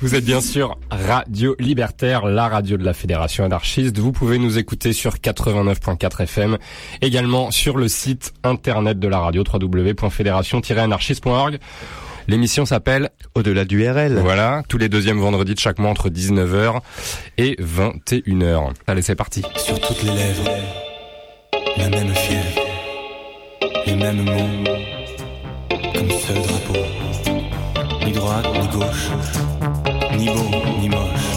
Vous êtes bien sûr Radio Libertaire, la radio de la Fédération anarchiste. Vous pouvez nous écouter sur 89.4 FM, également sur le site internet de la radio www.fédération-anarchiste.org. L'émission s'appelle Au-delà du RL. Voilà, tous les deuxièmes vendredis de chaque mois entre 19h et 21h. Allez, c'est parti. Sur toutes les lèvres, la même fièvre, les mêmes mots, comme seul drapeau, ni droite ni gauche ni beau, ni moche.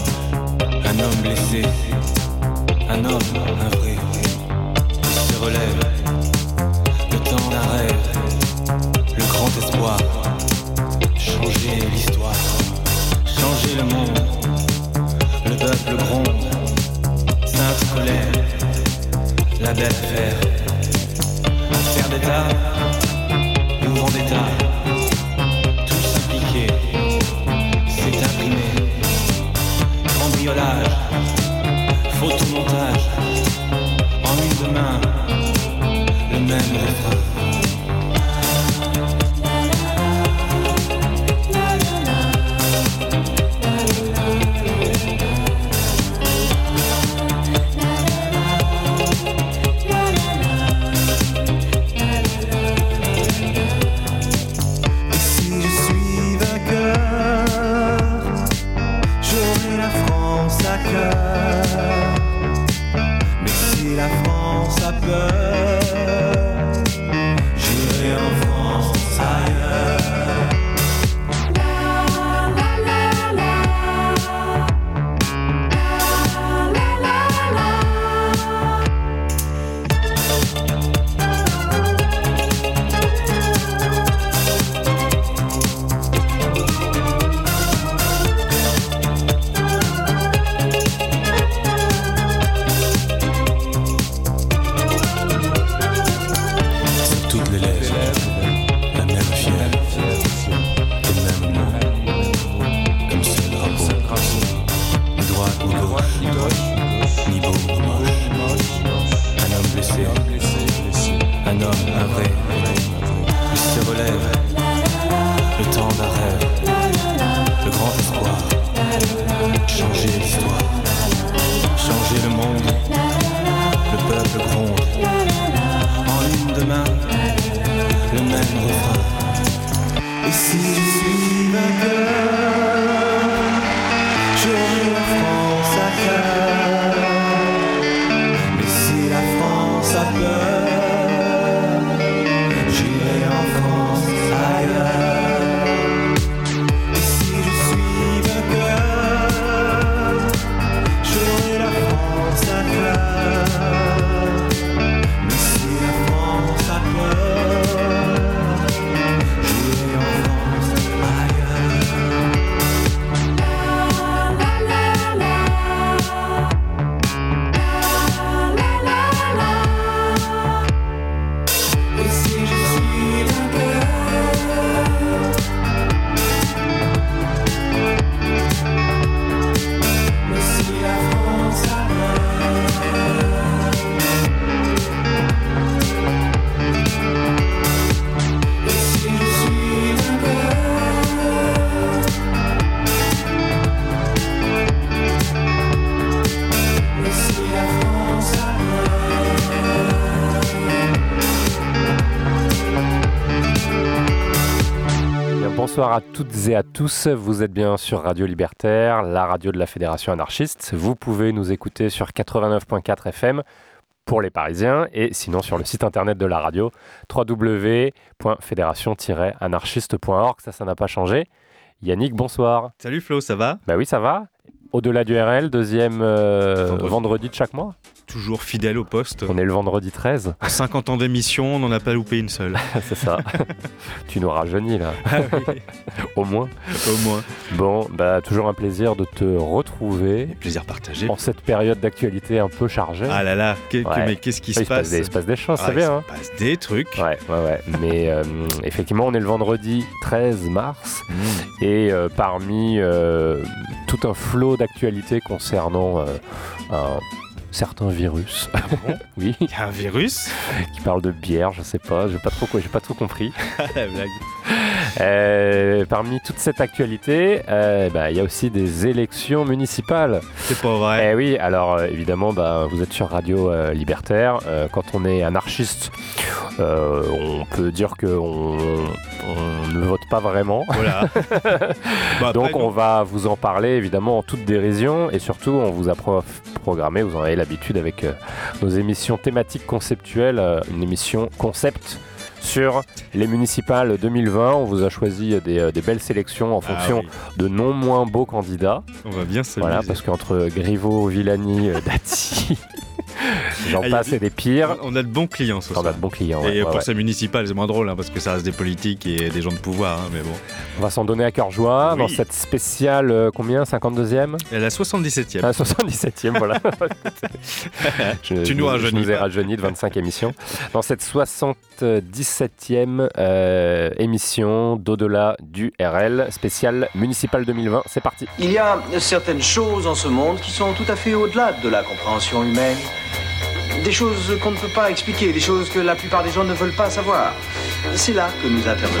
Un homme blessé, un homme, un vrai. Se relève, le temps d'un rêve, le grand espoir. Changer l'histoire, changer le monde. Le peuple gronde, sainte colère, la belle affaire. Affaire d'État, mouvement d'État, Cambriolage, photomontage, en une main, le même refrain. Bonsoir à toutes et à tous. Vous êtes bien sur Radio Libertaire, la radio de la Fédération anarchiste. Vous pouvez nous écouter sur 89.4 FM pour les Parisiens et sinon sur le site internet de la radio www.fédération-anarchiste.org. Ça, ça n'a pas changé. Yannick, bonsoir. Salut Flo, ça va? Bah oui, ça va. Au-delà du RL, deuxième euh, Vendredi. vendredi de chaque mois. Toujours fidèle au poste. On est le vendredi 13. 50 ans d'émission, on n'en a pas loupé une seule. C'est ça. tu nous rajeunis là, Ah au moins. Au moins. Bon, bah toujours un plaisir de te retrouver Plaisir partagé. en cette période d'actualité un peu chargée. Ah là là, Ouais. mais qu'est-ce qui il, se se passe des, il se passe des choses, Ah, c'est il bien. hein. se passe des trucs. Ouais, ouais, ouais. Mais euh, effectivement, on est le vendredi 13 mars Mmh. et euh, parmi euh, tout un flot d'actualités concernant un certain virus, oui, Il y a un virus qui parle de bière, je sais pas, j'ai pas trop, j'ai pas trop compris. Ah, la blague. Euh, parmi toute cette actualité, euh, bah, il y a aussi des élections municipales. C'est pas vrai. Eh oui, alors euh, évidemment, bah, vous êtes sur Radio Libertaire. Quand on est anarchiste, on peut dire qu'on on ne vote pas vraiment. Voilà. Bah, Donc on va vous en parler évidemment en toute dérision et surtout on vous a pro- programmé, vous en avez l'habitude avec euh, nos émissions thématiques conceptuelles, euh, une émission concept sur les municipales 2020. On vous a choisi des, euh, des belles sélections en Ah fonction oui, de non moins beaux candidats. on va bien s'amuser. Voilà, parce qu'entre Griveaux, Villani, Dati, j'en Ah, passe et des pires, On a de bons clients ce on a de bons clients. ouais, Et ouais, pour ouais. ces municipales, c'est moins drôle hein, parce que ça reste des politiques et des gens de pouvoir. hein, mais bon. On va s'en donner à cœur joie dans cette spéciale, euh, combien? 52e Et la 77e. Ah, 77e, voilà. Je- Tu nous je- rajeunis Je nous ai rajeuni de 25 émissions. Dans cette 77e euh, émission d'au-delà du RL, spéciale municipale 2020, c'est parti. Il y a certaines choses en ce monde qui sont tout à fait au-delà de la compréhension humaine. Des choses qu'on ne peut pas expliquer, des choses que la plupart des gens ne veulent pas savoir. C'est là que nous intervenons.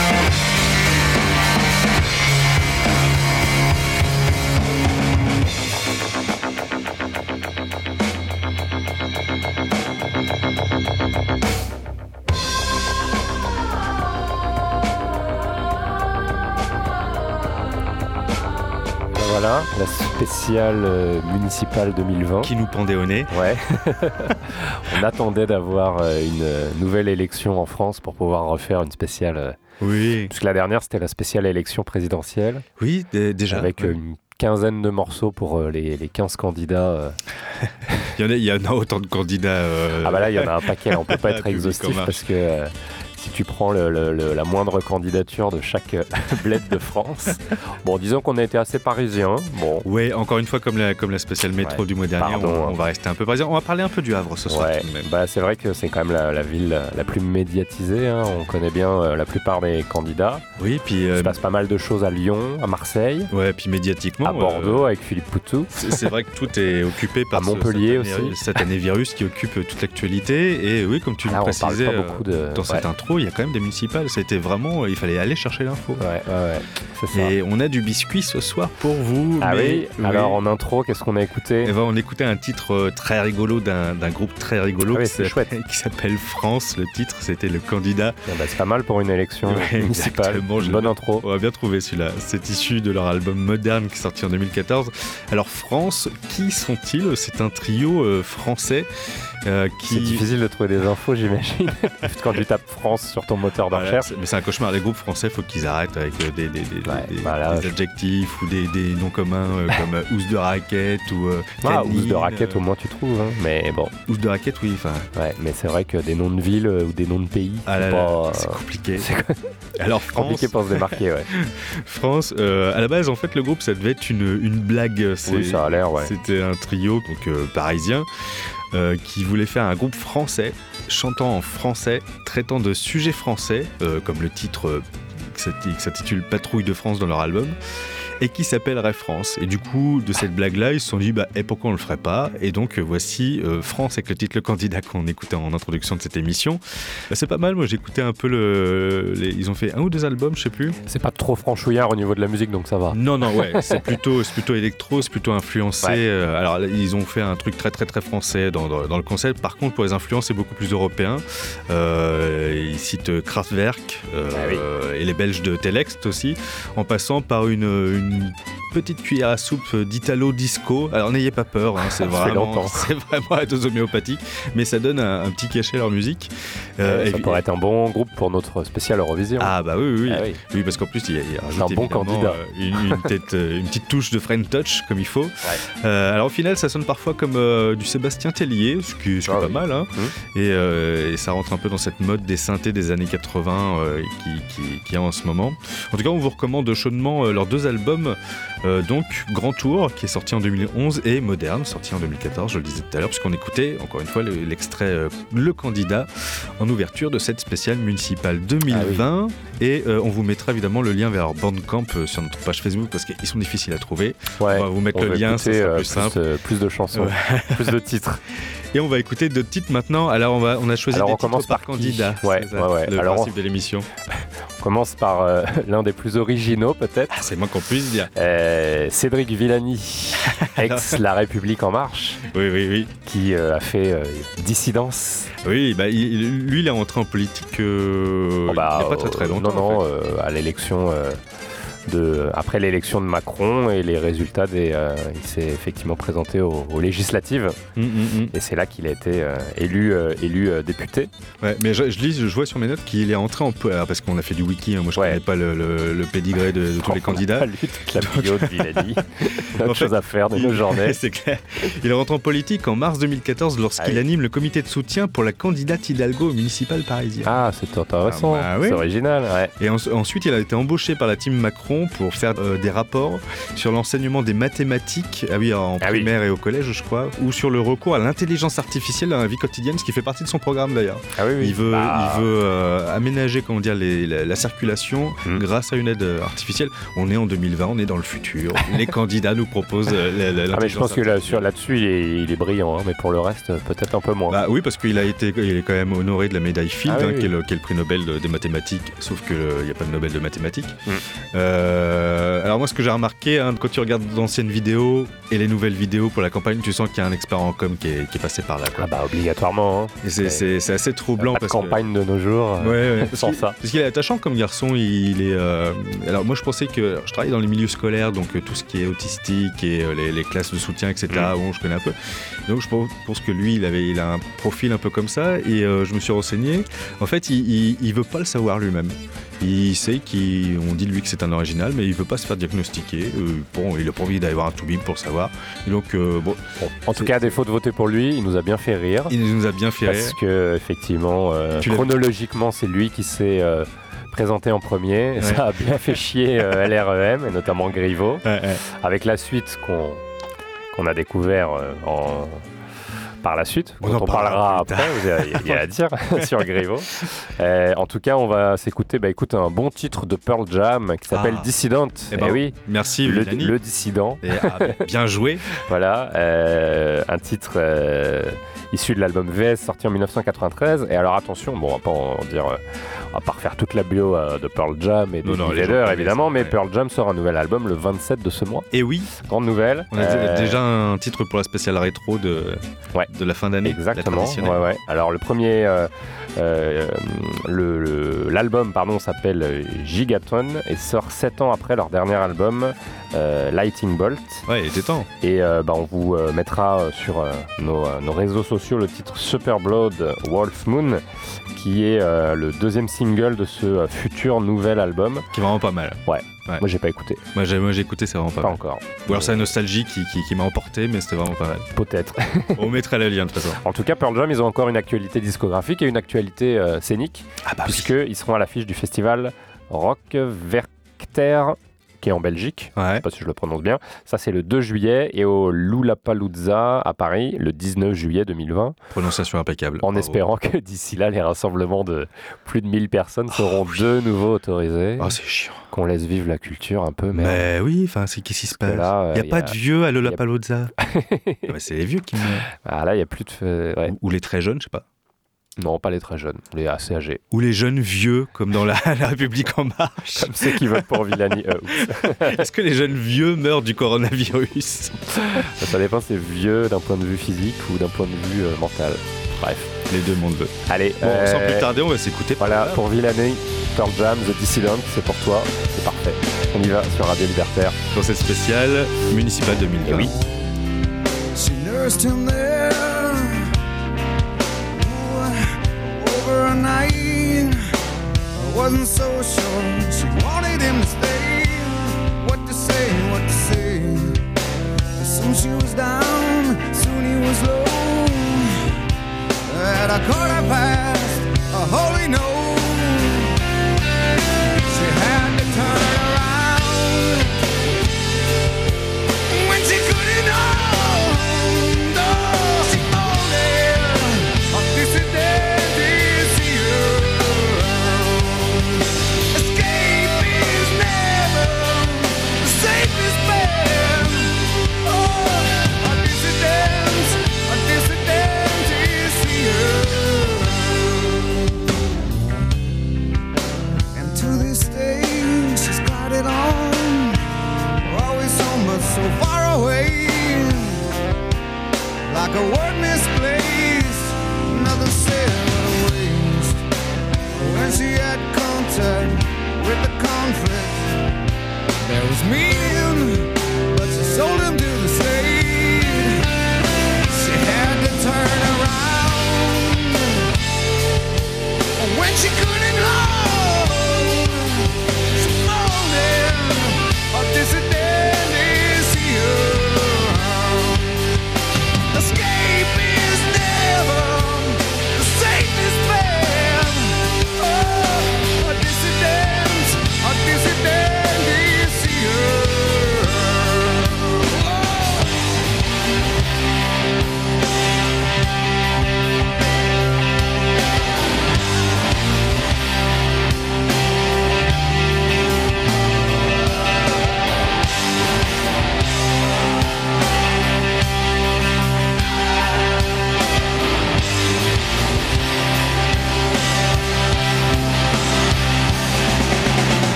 Voilà, la spéciale euh, municipale 2020. Qui nous pendait au nez. Ouais. On attendait d'avoir euh, une euh, nouvelle élection en France pour pouvoir refaire une spéciale. euh, Oui. Puisque la dernière, c'était la spéciale élection présidentielle. Oui, d- déjà. avec euh, une quinzaine de morceaux pour euh, les, les 15 candidats. euh. Il, y en a, il y en a autant de candidats. euh, Ah bah là, il y en a un paquet, on peut pas être Public en exhaustif parce que euh, si tu prends le- le- le- la moindre candidature de chaque euh, bled de France, bon, disons qu'on a été assez parisiens. Bon, Ouais, encore une fois, comme la, comme la spéciale métro Ouais, du mois dernier, pardon, on, hein. on va rester un peu parisien. On va parler un peu du Havre ce soir. ouais, bah, c'est vrai que c'est quand même la, la ville la, la plus médiatisée. hein. On connaît bien euh, la plupart des candidats. Oui, puis, Il euh, se passe pas mal de choses à Lyon, à Marseille, ouais, puis médiatiquement. à euh, Bordeaux avec Philippe Poutou. c'est vrai que tout est occupé par À ce- Montpellier année- aussi. cet année virus qui occupe toute l'actualité. Et oui, comme tu Ah, le précisais euh, dans cette ouais. intro, il y a quand même des municipales. C'était vraiment, il fallait aller chercher l'info. Ouais, ouais, ouais, c'est ça. Et on a du biscuit ce soir pour vous. Ah mais- oui, alors en intro, qu'est-ce qu'on a écouté? Eh ben, on écoutait un titre euh, très rigolo d'un groupe très rigolo Ah oui, qui s'appelle- qui France. Le titre, c'était le candidat. Ah bah, c'est pas mal pour une élection Ouais, municipale. bonne intro. On va bien trouver celui-là. C'est issu de leur album Moderne qui est sorti en 2014. Alors France, qui sont-ils? C'est un trio euh, français euh, C'est qui... difficile de trouver des infos, j'imagine. Quand tu tapes France sur ton moteur de recherche. mais c'est un cauchemar. Les groupes français, faut qu'ils arrêtent avec euh, des, des- des- Ouais, des- voilà, adjectifs ou des, des noms communs euh, comme euh, housse de raquette ou euh, Ah, canine, housse de raquette, euh, au moins tu trouves. hein. Mais bon, housse de raquette, oui. Enfin, ouais, mais c'est vrai que des noms de villes ou des noms de pays, ah c'est compliqué. Alors France, compliqué pour se démarquer. Ouais. France, à la base, en fait, le groupe, ça devait être une, une blague. Oui, ça a l'air, ouais. C'était un trio donc parisien euh, qui voulait faire un groupe français chantant en français, traitant de sujets français, euh, comme le titre euh, qui s'intitule Patrouille de France dans leur album. Et qui s'appellerait France. Et du coup, de cette blague-là, ils se sont dit, bah, et pourquoi on le ferait pas? Et donc, euh, voici euh, France avec le titre Le candidat qu'on écoutait en introduction de cette émission. Bah, c'est pas mal, moi j'écoutais un peu le. les- Ils ont fait un ou deux albums, je sais plus. C'est pas trop franchouillard au niveau de la musique, donc ça va. Non, non, ouais, c'est plutôt, plutôt électro, c'est plutôt influencé. Ouais. euh, alors, ils ont fait un truc très, très, très français dans, dans- dans le concept. Par contre, pour les influences, c'est beaucoup plus européen. Euh, ils citent Kraftwerk Ah oui. et les Belges de Telext aussi, en passant par une petite cuillère à soupe d'Italo Disco. Alors n'ayez pas peur, hein, c'est Ça vraiment, c'est vraiment à dose homéopathique, mais ça donne un, un petit cachet à leur musique. Euh, ça et- pourrait être un bon groupe pour notre spécial Eurovision. Ah bah oui, oui, oui. Ah oui. Oui, parce qu'en plus, il, il rajoute un bon candidat. euh, une, une tête, euh, une petite touche de Friend Touch, comme il faut. Euh, alors au final, ça sonne parfois comme euh, du Sébastien Tellier, ce qui, qui Ah est pas oui. mal. hein. Mhm. Et, euh, et ça rentre un peu dans cette mode des synthés des années 80 euh, qui, qui, qui est en ce moment. En tout cas, on vous recommande chaudement euh, leurs deux albums. Euh, donc Grand Tour, qui est sorti en 2011, et Moderne, sorti en 2014, je le disais tout à l'heure, puisqu'on écoutait encore une fois le- l'extrait euh, Le Candidat en ouverture de cette spéciale municipale 2020. Et euh, on vous mettra évidemment le lien vers Bandcamp sur notre page Facebook parce qu'ils sont difficiles à trouver. Ouais. On va vous mettre le lien, sera euh, plus simple. plus de chansons, plus de titres. Et on va écouter d'autres titres maintenant. Alors on, va, on a choisi Alors, des on commence par, candidat. Ouais, ça, ouais, ouais. Le Alors, principe de l'émission. On commence par euh, l'un des plus originaux peut-être. Ah, c'est moins qu'on puisse dire. Euh, Cédric Villani, ex La République En Marche, Oui, oui, oui. qui euh, a fait Dissidence. Oui, bah, il- lui, il est rentré en politique Oh, bah, il n'y a pas très très longtemps. Non, non, en fait. à l'élection de après l'élection de Macron et les résultats des, euh, il s'est effectivement présenté aux, aux législatives Mm, mm, mm. et c'est là qu'il a été euh, élu euh, élu député. Ouais, mais je, je lis, je vois sur mes notes qu'il est rentré en alors, parce qu'on a fait du wiki. hein, moi, je Ouais. connais pas le, le, le pédigré de, de tous les candidats. pas lu toute la bio de Villani. Autre chose à faire de nos journées. c'est clair. Il est rentré en politique en mars 2014 lorsqu'il Ah oui. anime le comité de soutien pour la candidate Hidalgo au municipal parisien. Ah, c'est intéressant, Ah, bah oui. c'est original. Ouais. Et en- ensuite, il a été embauché par la team Macron pour faire euh, des rapports sur l'enseignement des mathématiques, ah oui, en Ah oui. primaire et au collège, je crois, ou sur le recours à l'intelligence artificielle dans la vie quotidienne, ce qui fait partie de son programme d'ailleurs. Ah oui, oui. Il veut, Bah, il veut euh, aménager comment dire, les- la, la circulation Mm. grâce à une aide euh, artificielle. On est en 2020, on est dans le futur. les candidats nous proposent euh, la- la- Ah, mais je pense que là, sur- là-dessus, il, est, il est brillant, hein, mais pour le reste, peut-être un peu moins. Bah oui, parce qu'il a été, il est quand même honoré de la médaille Field, Ah hein, qui, est le, qui est le prix Nobel de- des mathématiques, sauf qu'il n'y a pas de Nobel de mathématiques. Mm. Euh, alors moi, ce que j'ai remarqué, hein, quand tu regardes d'anciennes vidéos et les nouvelles vidéos pour la campagne, tu sens qu'il y a un expert en com qui est, qui est passé par là. Quoi. Ah bah obligatoirement. Hein. Et c'est, assez troublant parce campagne de nos jours euh, Ouais, ouais, sans ça. Parce qu'il est attachant comme garçon, il est... euh, Alors moi je pensais que... je travaille dans les milieux scolaires, donc tout ce qui est autistique et les, les classes de soutien, etc. Mm. Bon, je connais un peu. Donc je pense pense que lui, il, avait, il a un profil un peu comme ça, et euh, je me suis renseigné. En fait, il, il, il veut pas le savoir lui-même. Il sait qu'on dit de lui que c'est un original, mais il veut pas se faire diagnostiquer. Euh, bon, il a pas envie d'aller voir un toubib pour savoir. Et donc, euh, bon, Bon, en tout cas, à défaut de voter pour lui, il nous a bien fait rire. il nous a bien fait Parce rire. que, effectivement, euh, chronologiquement, c'est lui qui s'est présenté en premier. Ouais. Ça a bien fait chier euh, LREM, et notamment Griveaux. Ouais, ouais. Avec la suite qu'on a découvert euh, en... par la suite, On on parlera après, vous avez- il y a à dire sur Griveaux. Euh, en tout cas, on va s'écouter bah, écoute, un bon titre de Pearl Jam qui s'appelle Ah. Dissident. Eh Eh ben, oui, Merci, le, le dissident. Et, ah, bien joué. Voilà, euh, un titre euh, issu de l'album VS sorti en 1993. Et alors attention, bon, on va pas en dire, on va pas refaire toute la bio de Pearl Jam et de connaissent, évidemment, mais ouais. Pearl Jam sort un nouvel album le 27 de ce mois. Et oui, Grande nouvelle. on a déjà un titre pour la spéciale rétro de, Ouais. De la fin d'année. Exactement. Ouais, ouais. Alors le premier, euh, euh, le- le- l'album pardon s'appelle Gigaton et sort 7 ans après leur dernier album euh, Lighting Bolt. Ouais, il était temps. Et bah, on vous mettra sur nos, nos réseaux sociaux le titre Super Blood Wolf Moon, qui est le deuxième single de ce futur nouvel album. Qui est vraiment pas mal. Moi, j'ai pas écouté, Moi, j'ai, moi, j'ai écouté, c'est vraiment pas, pas mal. encore. Ou alors c'est la nostalgie qui, qui, qui m'a emporté, mais c'était vraiment pas mal. Peut-être. On mettra le lien de toute façon. En tout cas, Pearl Jam, ils ont encore une actualité discographique et une actualité euh, scénique, Ah bah puisqu'ils seront à l'affiche du festival Rock Werchter, qui est en Belgique. Je Ouais. sais pas si je le prononce bien. Ça, c'est le 2 juillet et au Lollapalooza à Paris, le 19 juillet 2020. Prononciation impeccable. En Bravo. espérant que d'ici là, les rassemblements de plus de 1000 personnes seront de nouveau autorisés, Oh, c'est chiant. qu'on laisse vivre la culture un peu. Mais Mais oui, enfin, c'est qu'est-ce qui se passe? euh, Il n'y a y pas a- de vieux à Lollapalooza. Ouais, c'est les vieux qui ah, là, il n'y a plus de. ouais. Ou les très jeunes, je sais pas. Non, pas les très jeunes, les assez âgés. Ou les jeunes vieux, comme dans La, la République en marche. Comme ceux qui votent pour Villani. Euh, Est-ce que les jeunes vieux meurent du coronavirus? Ça dépend si c'est vieux d'un point de vue physique ou d'un point de vue euh, mental. Bref. Les deux mondes veut. Allez. Bon, sans euh, plus tarder, on va s'écouter. Voilà, pour Villani, Pearl Jam, The Dissident, c'est pour toi. C'est parfait. On y va sur Radio Libertaire. Dans cette spéciale municipale 2020. Et oui. for a night. I wasn't so sure she wanted him to stay. What to say, what to say. Soon she was down, soon he was low. And At a quarter past, a holy note.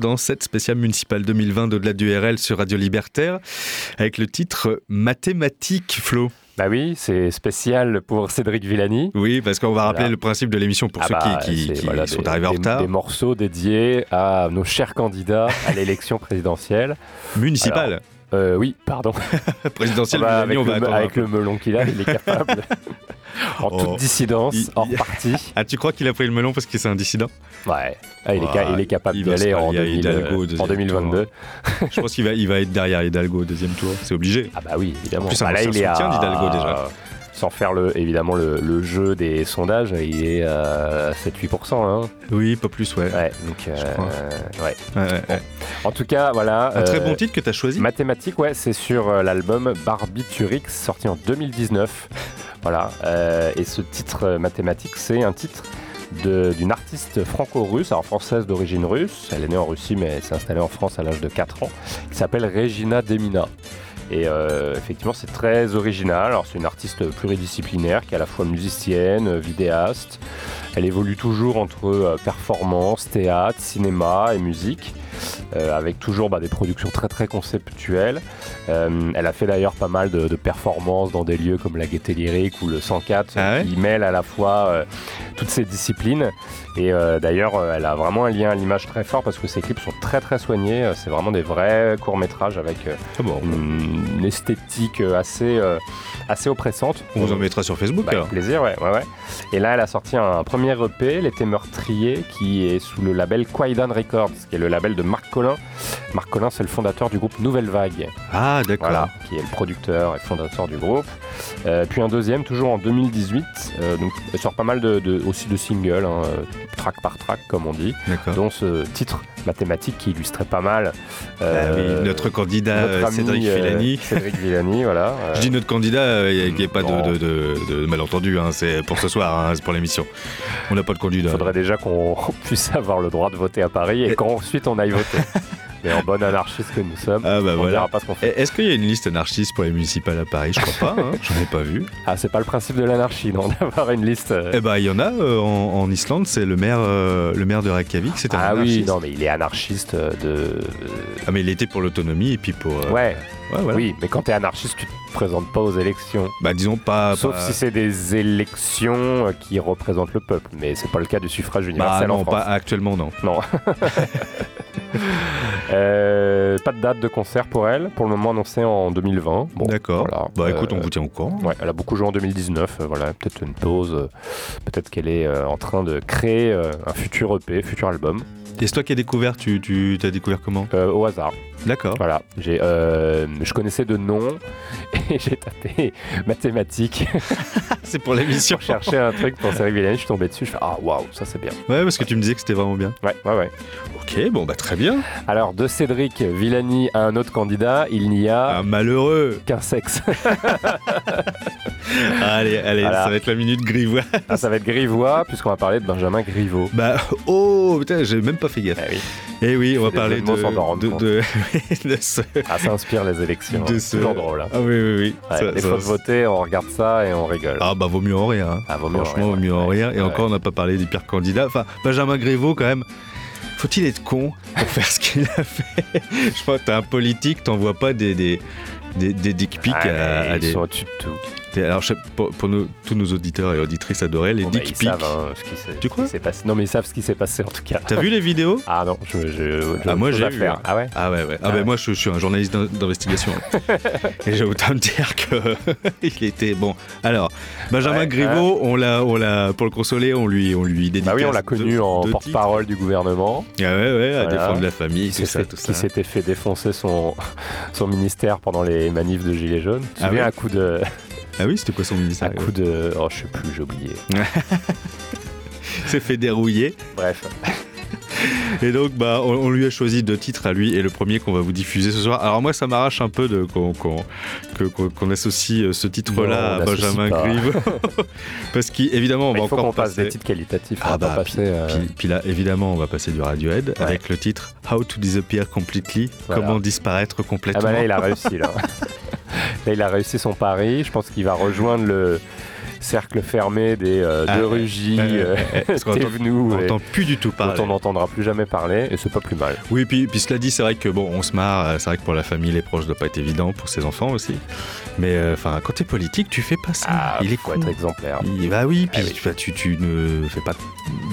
Dans cette spéciale municipale 2020 d'au-delà du RL sur Radio Libertaire avec le titre Mathématiques, Flo. Bah oui, c'est spécial pour Cédric Villani. Oui, parce qu'on va Voilà. rappeler le principe de l'émission pour Ah ceux bah, qui, qui- c'est, qui voilà, sont des- arrivés en retard. Des morceaux dédiés à nos chers candidats à l'élection présidentielle. Municipal, Euh, oui, pardon. présidentiel, Ah bah, Villani, avec on va le, attendre avec le melon qu'il a, il est capable, en Oh. toute dissidence, Il- hors il- parti. Ah, tu crois qu'il a pris le melon parce que c'est un dissident Ouais, Ah, il, est Ah, il est capable d'y aller en, rallier à 2000, Hidalgo au euh, deuxième en 2022. Je pense qu'il va, il va être derrière Hidalgo au deuxième tour, c'est obligé. Ah bah oui, évidemment. En plus, Bah là, il est à... déjà. Sans faire le, évidemment le, le jeu des sondages, il est à 7-8%. Hein. Oui, pas plus, ouais. Ouais, donc, euh, crois. ouais. Ouais, ouais, ouais. En tout cas, voilà. Un très euh, bon titre que tu as choisi. Mathématiques, ouais, c'est sur euh, l'album Barbiturix, sorti en 2019. voilà. euh, et ce titre euh, Mathématiques, c'est un titre d'une artiste franco-russe, alors française d'origine russe. Elle est née en Russie, mais s'est installée en France à l'âge de 4 ans, qui s'appelle Regina Demina. Et euh, effectivement, c'est très original. C'est une artiste pluridisciplinaire qui est à la fois musicienne, euh, vidéaste. Elle évolue toujours entre euh, performance, théâtre, cinéma et musique, euh, avec toujours bah, des productions très très conceptuelles. Euh, elle a fait d'ailleurs pas mal de, de performances dans des lieux comme la Gaieté Lyrique ou le 104, Ah ouais qui mêlent à la fois euh, toutes ces disciplines. Et d'ailleurs, elle a vraiment un lien à l'image très fort parce que ses clips sont très très soignés. C'est vraiment des vrais courts métrages avec Ah bon, une, une esthétique assez, assez oppressante. on vous en mettra sur Facebook Bah, alors. avec plaisir, ouais, ouais, ouais. Et là, elle a sorti un premier EP, L'été meurtrier, qui est sous le label Quaidan Records, qui est le label de Marc Collin. Marc Collin, c'est le fondateur du groupe Nouvelle Vague, Ah, d'accord. voilà, qui est le producteur et fondateur du groupe. Euh, puis un deuxième, toujours en 2018, euh, donc elle sort pas mal de, de- aussi de singles, hein, euh, track par track, comme on dit, D'accord. dont ce titre mathématique qui illustrait pas mal. Ah euh, oui, notre candidat notre euh, ami, Cédric euh, Villani. Cédric Villani, voilà. Je dis notre candidat, il n'y a, pas de, de, de- de malentendu, hein, c'est pour ce soir, hein, c'est pour l'émission. On n'a pas de candidat. Il faudrait déjà qu'on puisse avoir le droit de voter à Paris Et- qu'ensuite on aille voter. Mais en bon anarchiste que nous sommes, Ah bah on voilà. dira pas ce qu'on fait. Est-ce qu'il y a une liste anarchiste pour les municipales à Paris? Je crois pas, hein, j'en ai pas vu. Ah, c'est pas le principe de l'anarchie, non, d'avoir une liste. euh. Eh ben il y en a euh, en, en Islande, c'est le maire, euh, le maire de Reykjavik, c'est un Ah oui, anarchiste. non, mais il est anarchiste de. Ah mais il était pour l'autonomie et puis pour. Ouais, ouais, voilà. oui, mais quand t'es anarchiste, tu te présentes pas aux élections. Bah disons pas. Sauf pas- si c'est des élections euh, qui représentent le peuple. Mais c'est pas le cas du suffrage Bah universel en non, France. pas actuellement non. Non. Euh, pas de date de concert pour elle. Pour le moment annoncé en 2020. Bon, D'accord. voilà. Bah écoute, Euh, on vous tient au courant. Ouais, elle a beaucoup joué en 2019. euh, voilà, peut-être une pause. euh, peut-être qu'elle est euh, en train de créer euh, un futur EP, futur album, Et c'est toi qui as découvert, tu, tu as découvert comment? Euh, au hasard. D'accord. Voilà, j'ai, euh, je connaissais de nom et j'ai tapé mathématiques C'est pour l'émission. pour chercher un truc pour Cédric Villani. Je suis tombé dessus. Je fais ah waouh, ça c'est bien. Ouais, parce que tu me disais que c'était vraiment bien. Ouais, ouais, ouais. Ok, bon bah très bien. Alors de Cédric Villani à un autre candidat, il n'y a Un malheureux. qu'un sexe. allez, allez, Voilà. ça va être la minute grivois. Ah, ça va être Grivois puisqu'on va parler de Benjamin Griveaux. Bah, oh, putain, j'ai même pas fait gaffe. Eh oui. Eh oui, on va parler de ce. Ah, ça inspire les élections. De hein. ce- Toujours drôle. hein. Ah oui, oui, oui. Ouais, Ça- les ça- fois de voter, on regarde ça et on rigole. Ah bah vaut mieux en rire. hein. Ah, vaut mieux en Franchement, rire, vaut mieux en ouais. rire. Et encore, on n'a pas parlé du pire candidat. Enfin, Benjamin Grévaux, quand même. Faut-il être con pour faire ce qu'il a fait? Je crois que t'es un politique, t'envoies pas des, des, des, des dick pics Ah, à, ils des. sont au-dessus de tout. Alors, je pour, pour nous- tous nos auditeurs et auditrices adorés, les Bon, bah, dick ils pics. savent hein, ce qui s'est Tu crois qui passé. Non, mais ils savent ce qui s'est passé en tout cas. T'as vu les vidéos Ah non, je, je, j'ai Ah, moi, j'ai vu, faire. hein. Ah ouais Ah ouais, ouais. Ah, Ah ben ouais. moi, je, je suis un journaliste d'in- d'investigation. et j'ai autant me dire que il était bon. Alors, Benjamin Ouais, Griveaux, on l'a, on l'a, pour le consoler, on lui, on lui dédicace. Bah oui, on l'a connu en porte-parole du gouvernement. Ah ouais, ouais, à Voilà. défendre la famille, qui tout ça, tout qui ça. s'était fait défoncer son, son ministère pendant les manifs de Gilets jaunes. Tu Ah ouais un coup de Ah oui, c'était quoi son mini Un coup de. Oh, je sais plus, j'ai oublié. s'est fait dérouiller. Bref. Et donc, bah, on, on lui a choisi deux titres à lui et le premier qu'on va vous diffuser ce soir. Alors moi, ça m'arrache un peu de qu'on associe euh, ce titre-là à Benjamin. Grive, parce qu'évidemment, on va encore qu'on passe passer. des titres qualitatifs. Ah on bah, puis, passer. euh, puis- puis là, évidemment, on va passer du Radiohead Ouais. avec le titre How to Disappear Completely, Voilà. comment disparaître Ah complètement. bah là, il a réussi là. là, il a réussi son pari. Je pense qu'il va rejoindre le cercle fermé des euh, Ah, Ouais, ouais, euh, on n'entend plus du tout dont parler. on n'entendra plus jamais parler, et c'est pas plus mal. Oui, puis, puis cela dit, c'est vrai que bon, on se marre. euh, C'est vrai que pour la famille, les proches, ça doit pas être évident pour ses enfants aussi. Mais euh, enfin, quand t'es politique, tu fais pas ça. Ah, il est faut con. être exemplaire. Il- bah oui, puis Ah oui. tu- bah, tu, ne fais pas,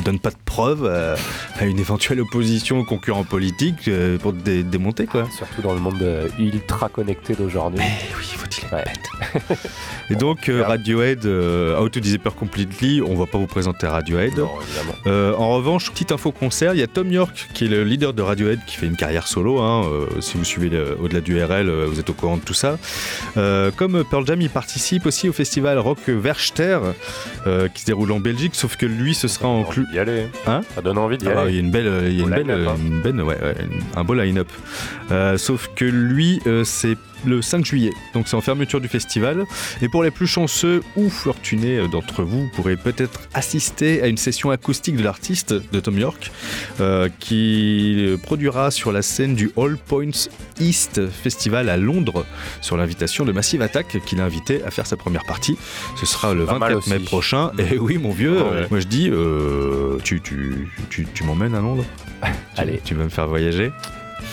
donnes pas de preuves euh, à une éventuelle opposition aux concurrents politiques euh, pour te dé- démonter quoi. Surtout dans le monde euh, ultra connecté d'aujourd'hui. Eh oui, faut-il être Ouais. bête. Et donc euh. Radiohead, euh, How to Disappear Completely, on va pas vous présenter Radiohead. Non, évidemment. Euh, en revanche, petite info concert, il y a Tom York qui est le leader de Radiohead qui fait une carrière solo. hein, euh, si vous suivez au-delà du RL, euh, vous êtes au courant de tout ça. Euh, comme Pearl Jam, il participe aussi au festival Rock Werchter euh, qui se déroule en Belgique, sauf que lui, ce sera en Ça donne clu. envie d'y aller. Hein Ça donne envie d'y Ah bah, aller. il y a une belle, il y a Beau une belle, line-up, hein. une belle- ouais, ouais, un beau line-up. Euh, sauf que lui, euh, c'est le 5 juillet, donc c'est en fermeture du festival. Et pour les plus chanceux ou fortunés d'entre vous, vous pourrez peut-être assister à une session acoustique de l'artiste de Tom York, euh, qui produira sur la scène du All Points East Festival à Londres, sur l'invitation de Massive Attack, qui l'a invité à faire sa première partie. Ce sera le Pas mal 24 mai prochain. Et oui, mon vieux, Ah ouais. moi je dis, euh, tu, tu, tu, tu m'emmènes à Londres Tu- Allez. Tu vas me faire voyager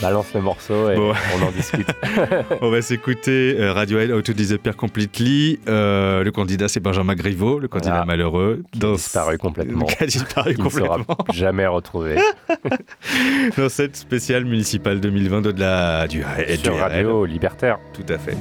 Balance le morceau et Bon. on en discute. On va s'écouter euh, Radiohead How to Disappear Completely. Euh, le candidat, c'est Benjamin Griveaux, le candidat Voilà. malheureux. Qui a disparu complètement. Qui a disparu Il ne sera complètement. jamais retrouvé. Dans cette spéciale municipale 2020 de la, du, Sur. Radio Libertaire. Tout à fait.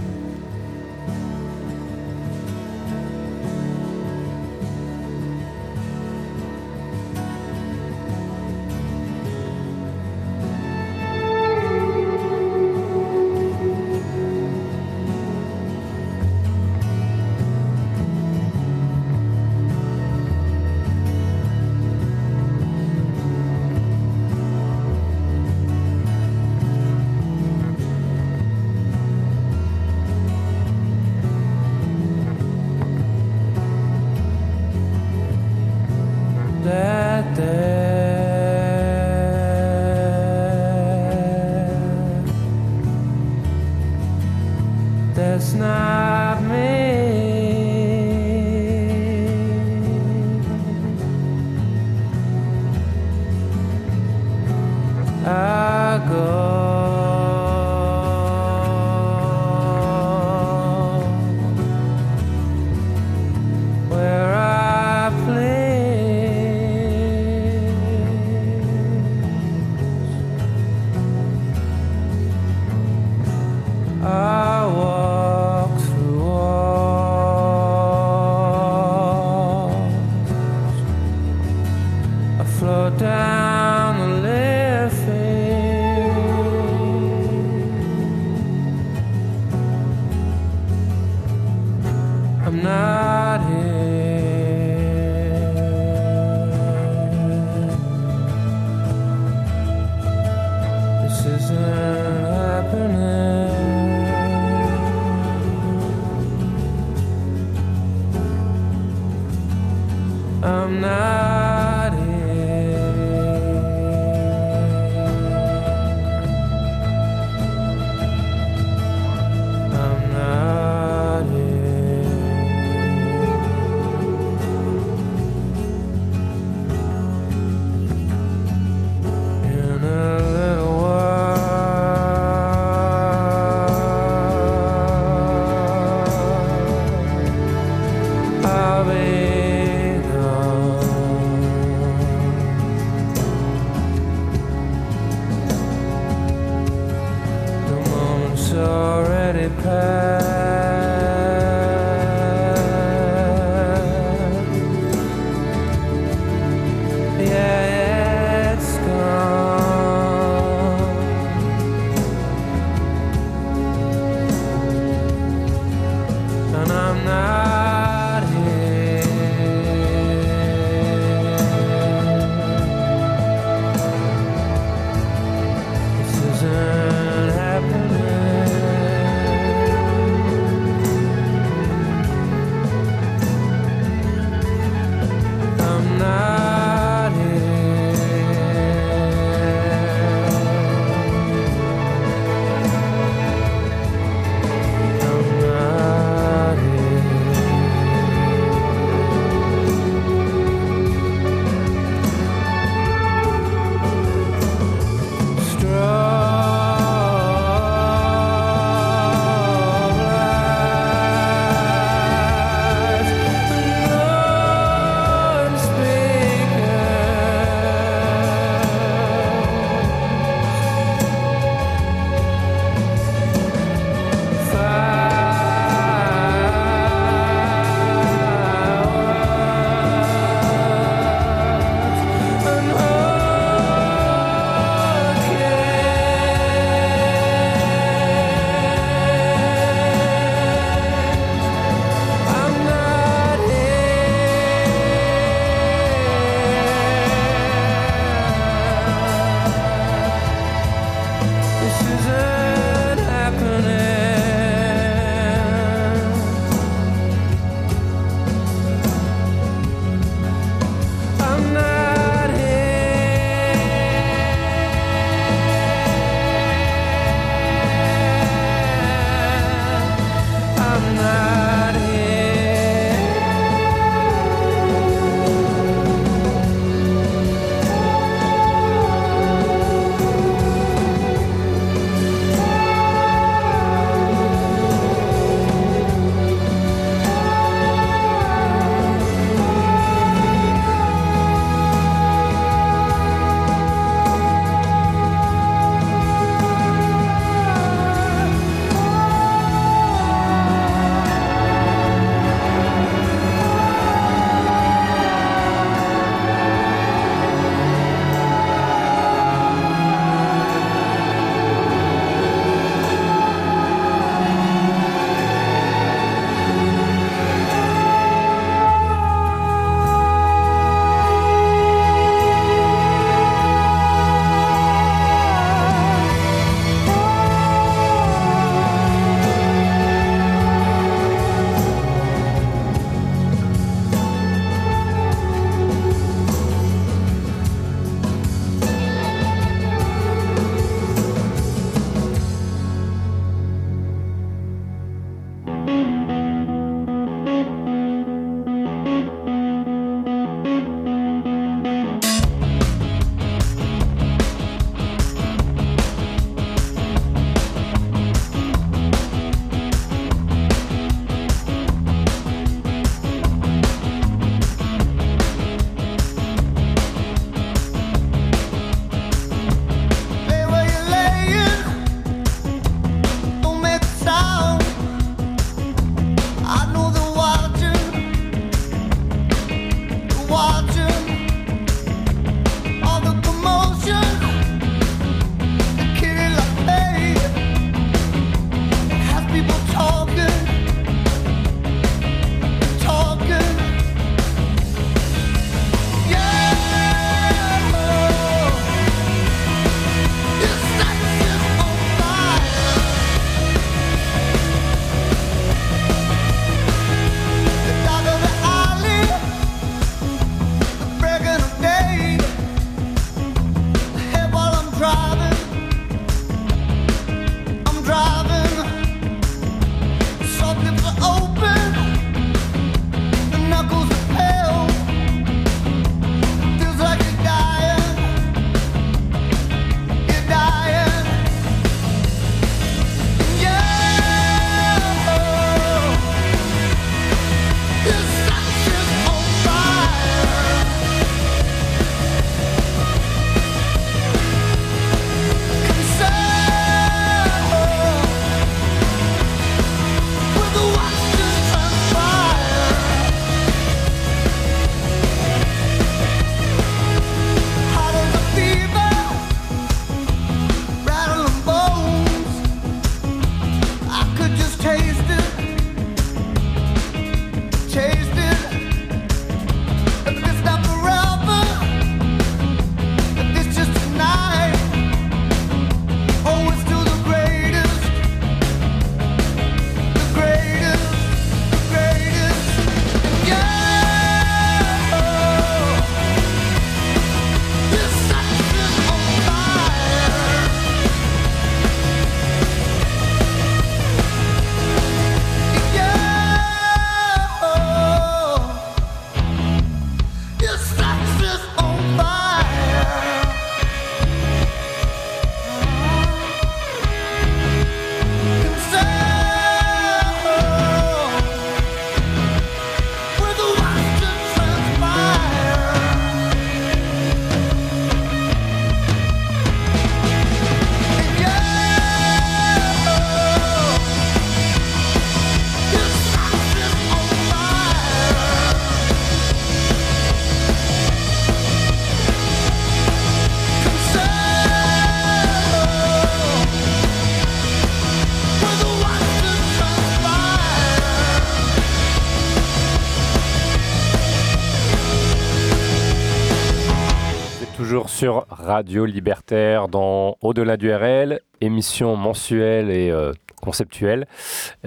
Radio Libertaire dans Au-delà du RL, émission mensuelle et euh, conceptuelle.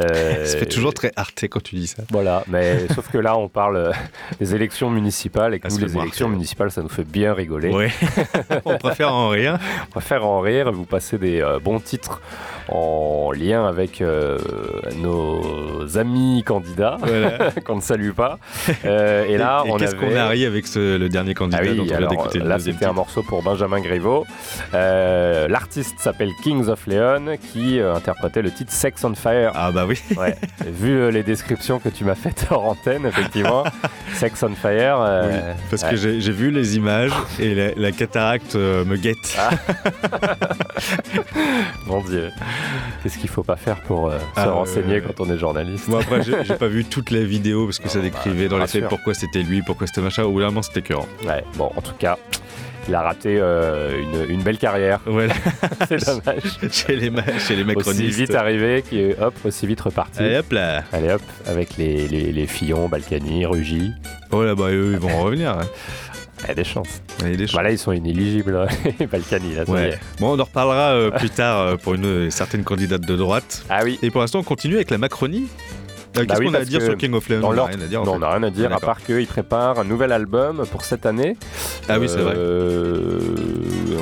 Euh, Ça fait toujours très arté quand tu dis ça. Voilà, mais sauf que là, on parle euh, des élections municipales et que Ah, nous, les élections municipales, ça nous fait bien rigoler. Ouais. On préfère en rien. On préfère en rire et vous passer des bons titres en lien avec euh, nos amis candidats Voilà. qu'on ne salue pas. Euh, et là, et on qu'est-ce avait... qu'on a ri avec ce- le dernier candidat Ah dont on alors d'écouter le là c'était un morceau pour Benjamin Griveaux. Euh, L'artiste s'appelle Kings of Leon qui interprétait le titre Sex on Fire. Ah bah oui. Ouais. Vu les descriptions que tu m'as faites hors antenne, effectivement, Sex on Fire. Oui, parce ouais. que j'ai vu les images et la, la cataracte me guette. Ah. Mon Dieu, qu'est-ce qu'il faut pas faire pour euh, se Ah, ouais, renseigner ouais, ouais. quand on est journaliste Bon après j'ai pas vu toute la vidéo parce que ça décrivait bah, dans les faits pourquoi c'était lui, pourquoi c'était machin. D'un moment c'était écœurant. Ouais. Bon, en tout cas, il a raté euh, une, une belle carrière. Voilà, C'est dommage. chez les, chez les Aussi macronistes. vite arrivé, qui est hop, aussi vite reparti. Allez hop là. Allez hop, avec les, les, les Fillon, Balkany, Rugy. Oh là bah eux ils vont en revenir. hein. Il y a des chances. Il y a des choses. Voilà, ils sont inéligibles, les Balkany, là, Ouais. Bon on en reparlera euh, plus tard euh, pour une euh, certaine candidate de droite. Ah oui, Et pour l'instant on continue avec la Macronie. Euh, Qu'est-ce Bah oui, qu'on a à dire sur King of Leon On a l'ordre- rien à dire. non, on n'a rien à dire, à part qu'il prépare un nouvel album pour cette année. Ah oui c'est vrai. Euh,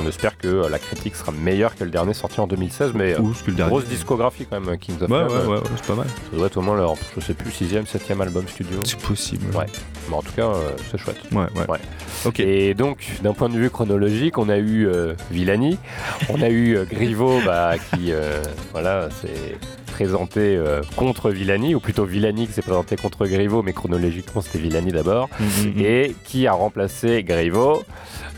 on espère que la critique sera meilleure que le dernier sorti en 2016, mais euh, Ou ce que le dernier. grosse discographie quand même, Kings of Leon. ouais, ouais, ouais, c'est pas mal. Ça doit être au moins leur, je sais plus, 6ème, 7ème album studio. C'est possible. Ouais. Mais en tout cas, euh, c'est chouette. Ouais, ouais. Ouais. Ok. Et donc, d'un point de vue chronologique, on a eu euh, Villani, on a eu euh, Griveaux bah, qui euh, voilà, s'est présenté euh, contre Villani, ou plutôt Villani qui s'est présenté contre Griveaux, mais chronologiquement c'était Villani d'abord, Mhm. et qui a remplacé Griveaux,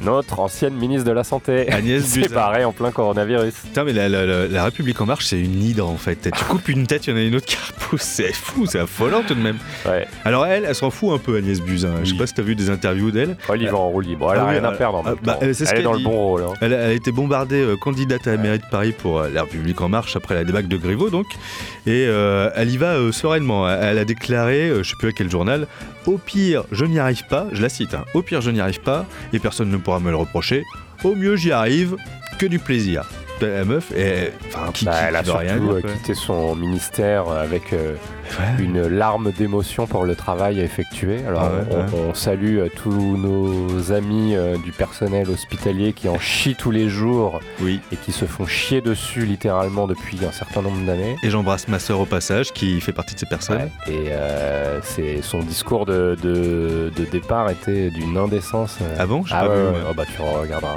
notre ancienne ministre de la Santé, Agnès qui s'est Buzyn. barrée en plein coronavirus. Putain, mais la, la- la- la République en marche, c'est une hydre en fait. Tu coupes une tête, il y en a une autre qui repousse. C'est fou, c'est affolant tout de même. Ouais. Alors elle, elle s'en fout un peu, Agnès Buzyn. Je sais pas si t'as vu des interviews d'elle. Oh, elle y va en roue libre, elle Ah a oui, rien à euh, perdre en ah, même bah, temps. euh, c'est ce Elle est dans le bon rôle. hein. Elle a, elle a été bombardée euh, candidate à la mairie de Paris pour euh, la République en marche après la débâcle de Griveaux donc. Et euh, elle y va euh, sereinement. Elle a déclaré, euh, je sais plus à quel journal, au pire je n'y arrive pas, je la cite, hein, au pire je n'y arrive pas et personne ne pourra me le reprocher. Au mieux j'y arrive, que du plaisir. La meuf, enfin, qui, Bah, qui- elle a rien euh, quitté son ministère avec euh, Ouais. une larme d'émotion pour le travail effectué. Alors, Ah ouais, on, ouais. on salue euh, tous nos amis euh, du personnel hospitalier qui en chient tous les jours Oui. et qui se font chier dessus littéralement depuis un certain nombre d'années. Et j'embrasse ma sœur au passage qui fait partie de ces personnes. Et euh, c'est son discours de, de- de départ était d'une indécence. euh. Ah bon? Ah pas vu, oh bah tu regarderas.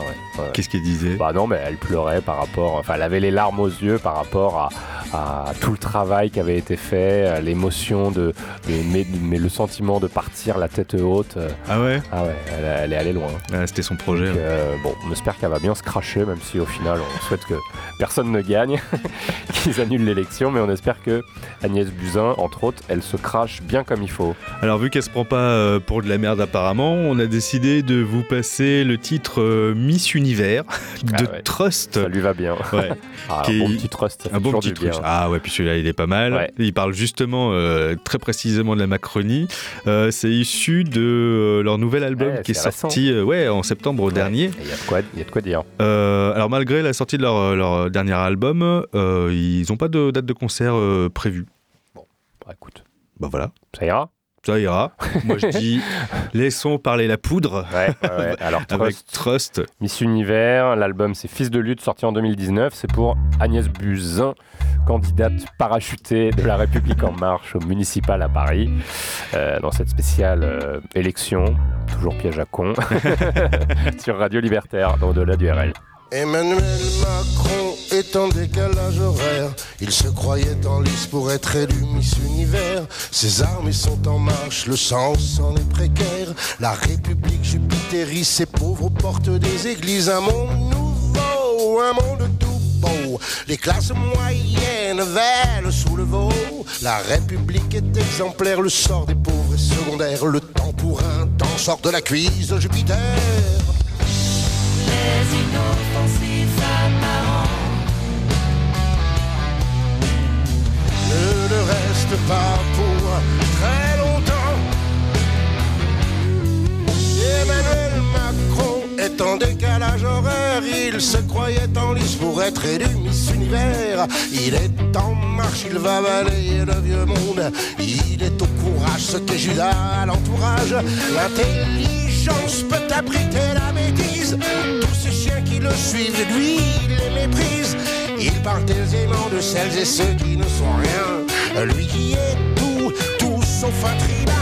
Qu'est-ce qu'elle disait? Bah non, mais elle pleurait par rapport, enfin, elle avait les larmes aux yeux par rapport à, à tout le travail qui avait été fait, l'émotion de, de- mais, mais le sentiment de partir la tête haute. euh, Ah ouais? Ah ouais, elle, elle est allée loin. Ah, C'était son projet. Donc, euh, bon, on espère qu'elle va bien se cracher, même si au final on souhaite que personne ne gagne, qu'ils annulent l'élection, mais on espère que Agnès Buzyn, entre autres, elle se crache bien comme il faut. Alors vu qu'elle se prend pas euh, pour de la merde apparemment, on a décidé de vous passer le titre Miss Univers de Ah ouais. Trust. Ça lui va bien. Ouais, Ah, un bon petit trust, ça fait un bon petit du bien. truc. Ah ouais, puis celui-là il est pas mal. Ouais. Il parle justement euh, très précisément de la Macronie. Euh, c'est issu de euh, leur nouvel album Ouais, qui est sorti ouais, en septembre Ouais. dernier. Il y, a de quoi- il y a de quoi dire. Alors malgré la sortie de leur, leur dernier album, ils n'ont pas de date de concert prévue. Bah, écoute, Bah voilà, ça ira ça ira. Moi je dis laissons parler la poudre Ouais, ouais, ouais. Alors, avec Trust, Trust. Miss Univers, l'album c'est Fils de lutte, sorti en 2019. C'est pour Agnès Buzyn, candidate parachutée de la République En Marche au municipal à Paris, euh, dans cette spéciale euh, élection, toujours piège à con, sur Radio Libertaire, dans Au-delà du RL. Emmanuel Macron est en décalage horaire. Il se croyait en lice pour être élu Miss Univers. Ses armées sont en marche, le sens en est précaire. La République jupitérise ses pauvres aux portes des églises. Un monde nouveau, un monde tout beau. Les classes moyennes veulent sous le veau. La République est exemplaire, le sort des pauvres est secondaire. Le temps pour un temps sort de la cuisse de Jupiter. Ne le reste pas pour très longtemps. Emmanuel Macron est en décalage horaire. Il se croyait en lice pour être élu Miss Univers. Il est en marche, il va balayer le vieux monde. Il est au courage, ce qu'est Judas à l'entourage. L'intelligence peut abriter la bêtise. Tous ces chiens qui le suivent, lui, il les méprise. Il parle aisément de celles et ceux qui ne sont rien. Lui qui est tout, tout sauf un tribal.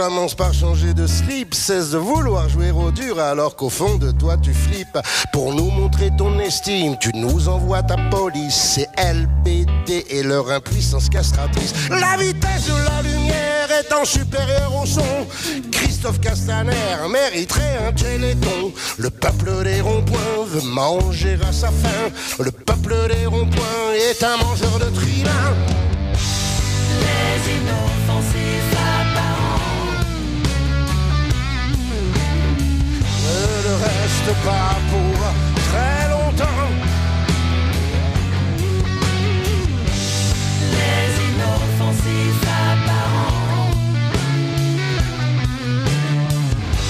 commence par changer de slip, cesse de vouloir jouer au dur alors qu'au fond de toi tu flippes. Pour nous montrer ton estime, tu nous envoies ta police, c'est LBD et leur impuissance castratrice. La vitesse de la lumière étant supérieure au son, Christophe Castaner mériterait un téléthon. Le peuple des ronds-points veut manger à sa faim. Le peuple des ronds-points est un mangeur de trilins. Les inoffensifs. ne reste pas pour très longtemps. Les inoffensifs apparents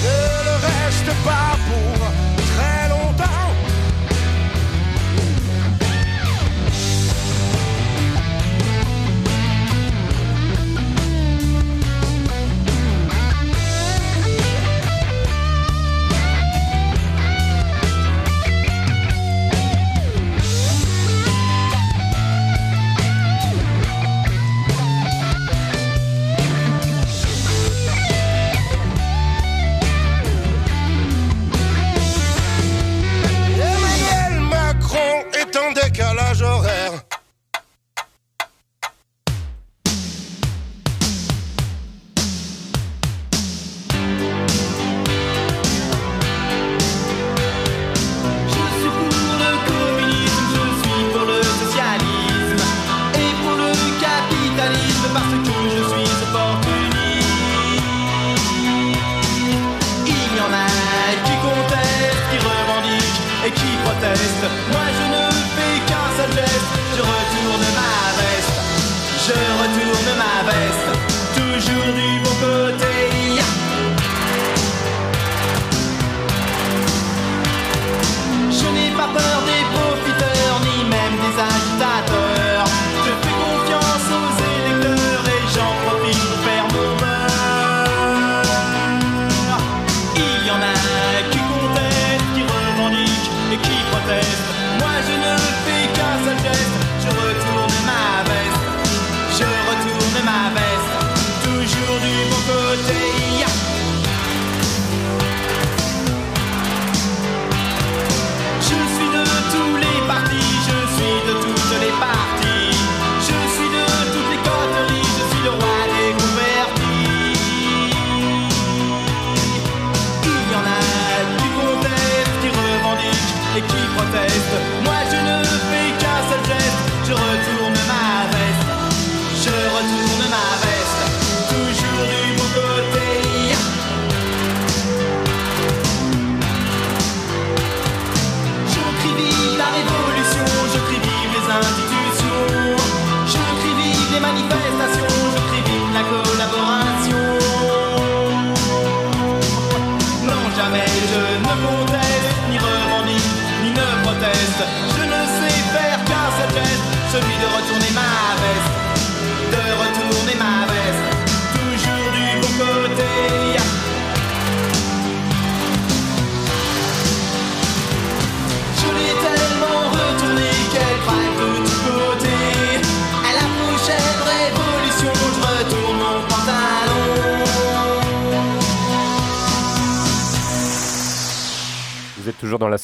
ne reste pas pour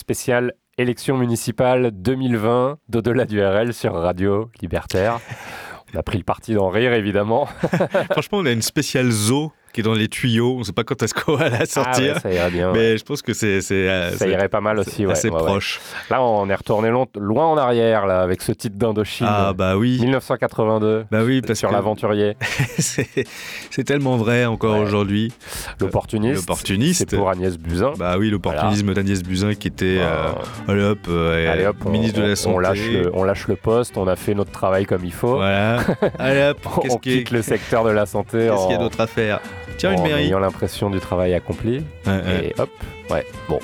spéciale élection municipale 2020 d'au-delà du RL sur Radio Libertaire. On a pris le parti d'en rire, évidemment. Franchement, on a une spéciale zoo qui est dans les tuyaux. On ne sait pas quand est-ce qu'on va la Ah sortir. ouais, ça irait bien. mais ouais. je pense que c'est euh, Ça irait pas mal aussi, ouais. assez proche. Là, on est retourné long- loin en arrière, là, avec ce titre d'Indochine. Ah bah oui, 1982, bah oui, parce sur que l'aventurier. c'est tellement vrai encore aujourd'hui. L'opportuniste. L'opportuniste. C'est pour Agnès Buzyn. Bah oui, l'opportunisme d'Agnès Buzyn qui était euh, Euh, allez hop, euh, Allez hop, on, ministre de la santé. on lâche le, on lâche le poste, on a fait notre travail comme il faut. Voilà. allez hop, On quitte le secteur de la santé qu'est-ce qu'il y a d'autre à faire? Tiens, une en mairie. ayant l'impression du travail accompli. Ouais, ouais. Et hop, ouais, bon,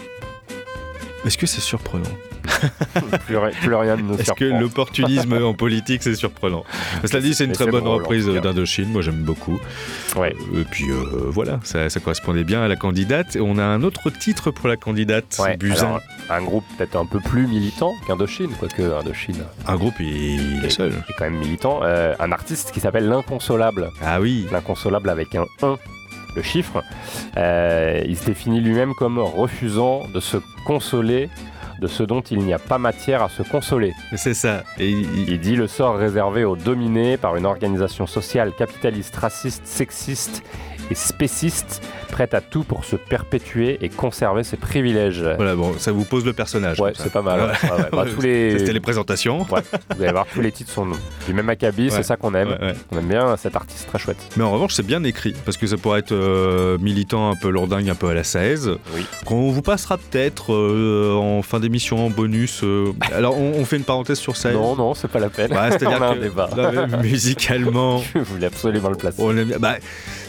Est-ce que c'est surprenant? plus, ri- plus rien ne nous Est-ce que l'opportunisme en politique c'est surprenant Cela dit, c'est une Mais très bonne reprise d'Indochine. Moi, j'aime beaucoup. Ouais. Et puis euh, voilà, ça, ça correspondait bien à la candidate. Et on a un autre titre pour la candidate, Ouais, Buzyn. un groupe peut-être un peu plus militant qu'Indochine, quoique Indochine Un groupe, il, il est seul. est quand même militant. Euh, un artiste qui s'appelle L'Inconsolable. Ah oui. L'inconsolable avec un 1, le chiffre. Euh, il se définit lui-même comme refusant de se consoler de ce dont il n'y a pas matière à se consoler. C'est ça. Et il- Il dit le sort réservé aux dominés par une organisation sociale capitaliste, raciste, sexiste et spéciste, prête à tout pour se perpétuer et conserver ses privilèges. Voilà, bon, ça vous pose le personnage. Ouais, c'est pas mal. ouais. Bah, tous les... C'était les présentations. Ouais, vous allez voir, tous les titres sont du même acabit, Ouais. c'est ça qu'on aime. On aime bien cet artiste très chouette. Mais en revanche, c'est bien écrit, parce que ça pourrait être euh, militant un peu lourdingue, un peu à la 16. Oui. Qu'on vous passera peut-être euh, en fin d'émission en bonus. euh. Alors, on, on fait une parenthèse sur 16. Non, non, c'est pas la peine. Ouais, C'est-à-dire a un que débat. musicalement, Je voulais absolument le placer. on aime bien- bah,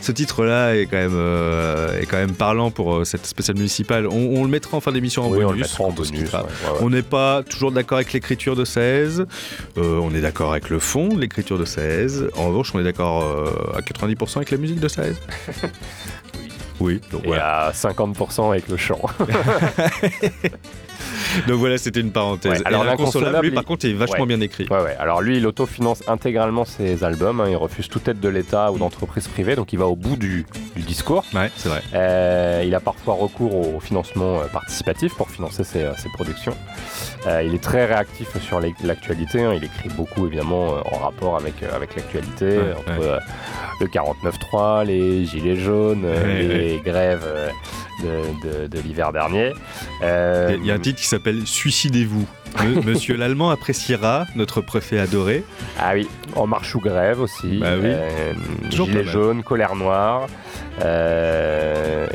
ce titre-là est quand même euh, est quand même parlant pour euh, cette spéciale municipale. On, on le mettra en fin d'émission en oui, bonus. on quittera. ouais, ouais, ouais. On n'est pas toujours d'accord avec l'écriture de 16. Euh, on est d'accord avec le fond de l'écriture de 16. En revanche, on est d'accord à 90% avec la musique de 16. oui. donc Et voilà. à 50% avec le chant. Donc voilà, c'était une parenthèse. Ouais, alors l'inconsolable, lui, par contre, il est vachement Ouais. bien écrit. Ouais, ouais. Alors lui, il autofinance intégralement ses albums. hein. Il refuse toute aide de l'État ou d'entreprise privée. Donc il va au bout du, du discours. Ouais, c'est vrai. Euh, il a parfois recours au financement euh, participatif pour financer ses, euh, ses productions. Euh, il est très réactif sur l'actualité. hein. Il écrit beaucoup, évidemment, euh, en rapport avec, euh, avec l'actualité, Ouais, entre ouais. le 49.3, les gilets jaunes, Ouais, les grèves de, de- de l'hiver dernier. Il y a- il y, a un titre qui s'appelle Suicidez-vous. Monsieur l'Allemand appréciera notre préfet adoré. Ah oui, En marche ou grève aussi. Bah oui. Euh, Toujours Gilet pas mal. jaune, colère noire.